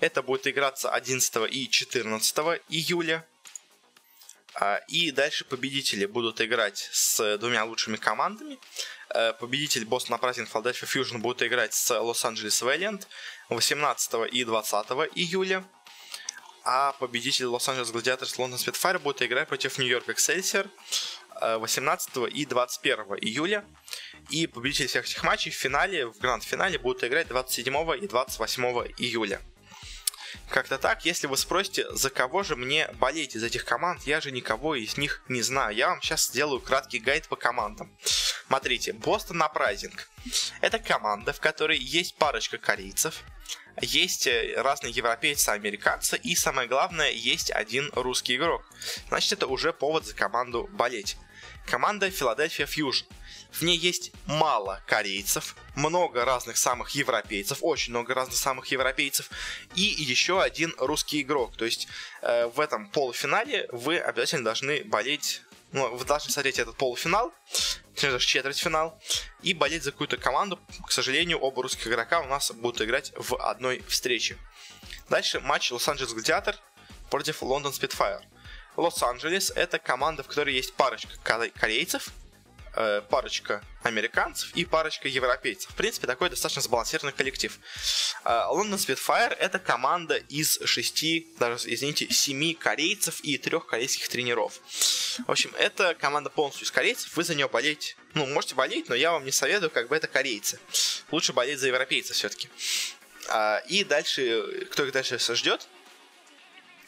Speaker 1: Это будет играться 11 и 14 июля. А, и дальше победители будут играть с двумя лучшими командами. Э, победитель Бостон Апрайзинг Philadelphia Fusion будет играть с Лос-Анджелес Вэллиант 18 и 20 июля. А победитель Лос-Анджелес Гладиаторс Лондон Спитфайр будет играть против Нью-Йорк Эксельсер 18 и 21 июля. И победитель всех этих матчей в финале, в гранд-финале будут играть 27 и 28 июля. Как-то так, если вы спросите, за кого же мне болеть из этих команд, я же никого из них не знаю. Я вам сейчас сделаю краткий гайд по командам. Смотрите, Бостон на праздник. Это команда, в которой есть парочка корейцев, есть э, разные европейцы, американцы, и самое главное, есть один русский игрок. Значит, это уже повод за команду болеть. Команда Philadelphia Fusion. В ней есть мало корейцев, много разных самых европейцев, очень много разных самых европейцев, и еще один русский игрок. То есть э, в этом полуфинале вы обязательно должны болеть ну, вы должны смотреть этот полуфинал, даже четвертьфинал, и болеть за какую-то команду. К сожалению, оба русских игрока у нас будут играть в одной встрече. Дальше матч Лос-Анджелес Гладиатор против Лондон Спитфайр. Лос-Анджелес это команда, в которой есть парочка корейцев, э, парочка американцев и парочка европейцев. В принципе, такой достаточно сбалансированный коллектив. Лондон Spitfire это команда из шести, даже, извините, семи корейцев и трех корейских тренеров. В общем, это команда полностью из корейцев, вы за нее болеть, ну, можете болеть, но я вам не советую, как бы это корейцы. Лучше болеть за европейцев все-таки. А, и дальше, кто их дальше ждет?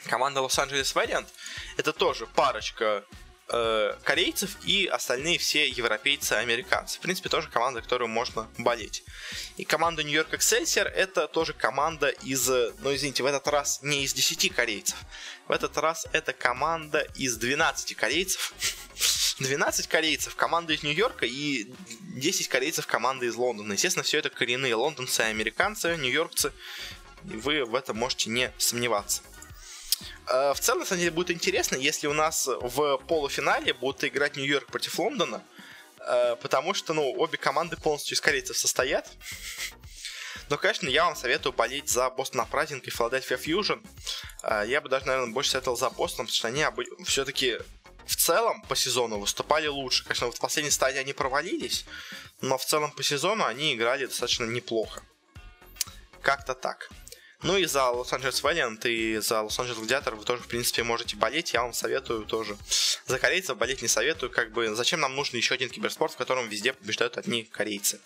Speaker 1: Команда Лос-Анджелес Вариант. Это тоже парочка э, корейцев и остальные все европейцы, американцы. В принципе, тоже команда, которую можно болеть. И команда Нью-Йорк Excelsior это тоже команда из, ну извините, в этот раз не из 10 корейцев. В этот раз это команда из 12 корейцев. 12 корейцев команда из Нью-Йорка и 10 корейцев команда из Лондона. Естественно, все это коренные лондонцы, американцы, нью-йоркцы. Вы в этом можете не сомневаться. Э, в целом, деле, будет интересно, если у нас в полуфинале будут играть Нью-Йорк против Лондона, э, потому что, ну, обе команды полностью из корейцев состоят. Но, конечно, я вам советую болеть за Бостон Апрайзинг и Филадельфия Фьюжн. Э, я бы даже, наверное, больше советовал за Бостон, потому что они все-таки в целом по сезону выступали лучше. Конечно, вот в последней стадии они провалились, но в целом по сезону они играли достаточно неплохо. Как-то так. Ну и за Лос-Анджелес Валент и за Лос-Анджелес Гладиатор вы тоже, в принципе, можете болеть. Я вам советую тоже. За корейцев болеть не советую. Как бы зачем нам нужен еще один киберспорт, в котором везде побеждают одни корейцы?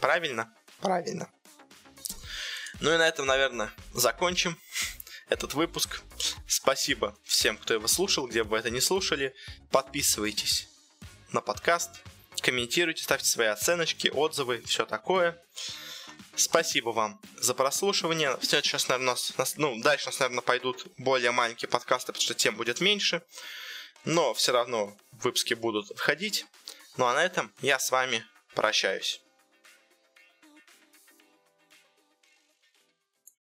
Speaker 1: Правильно? Правильно. Ну и на этом, наверное, закончим этот выпуск. Спасибо всем, кто его слушал, где бы вы это не слушали. Подписывайтесь на подкаст, комментируйте, ставьте свои оценочки, отзывы, все такое. Спасибо вам за прослушивание. Все, сейчас, наверное, нас, нас, ну, дальше у нас, наверное, пойдут более маленькие подкасты, потому что тем будет меньше. Но все равно выпуски будут входить. Ну а на этом я с вами прощаюсь.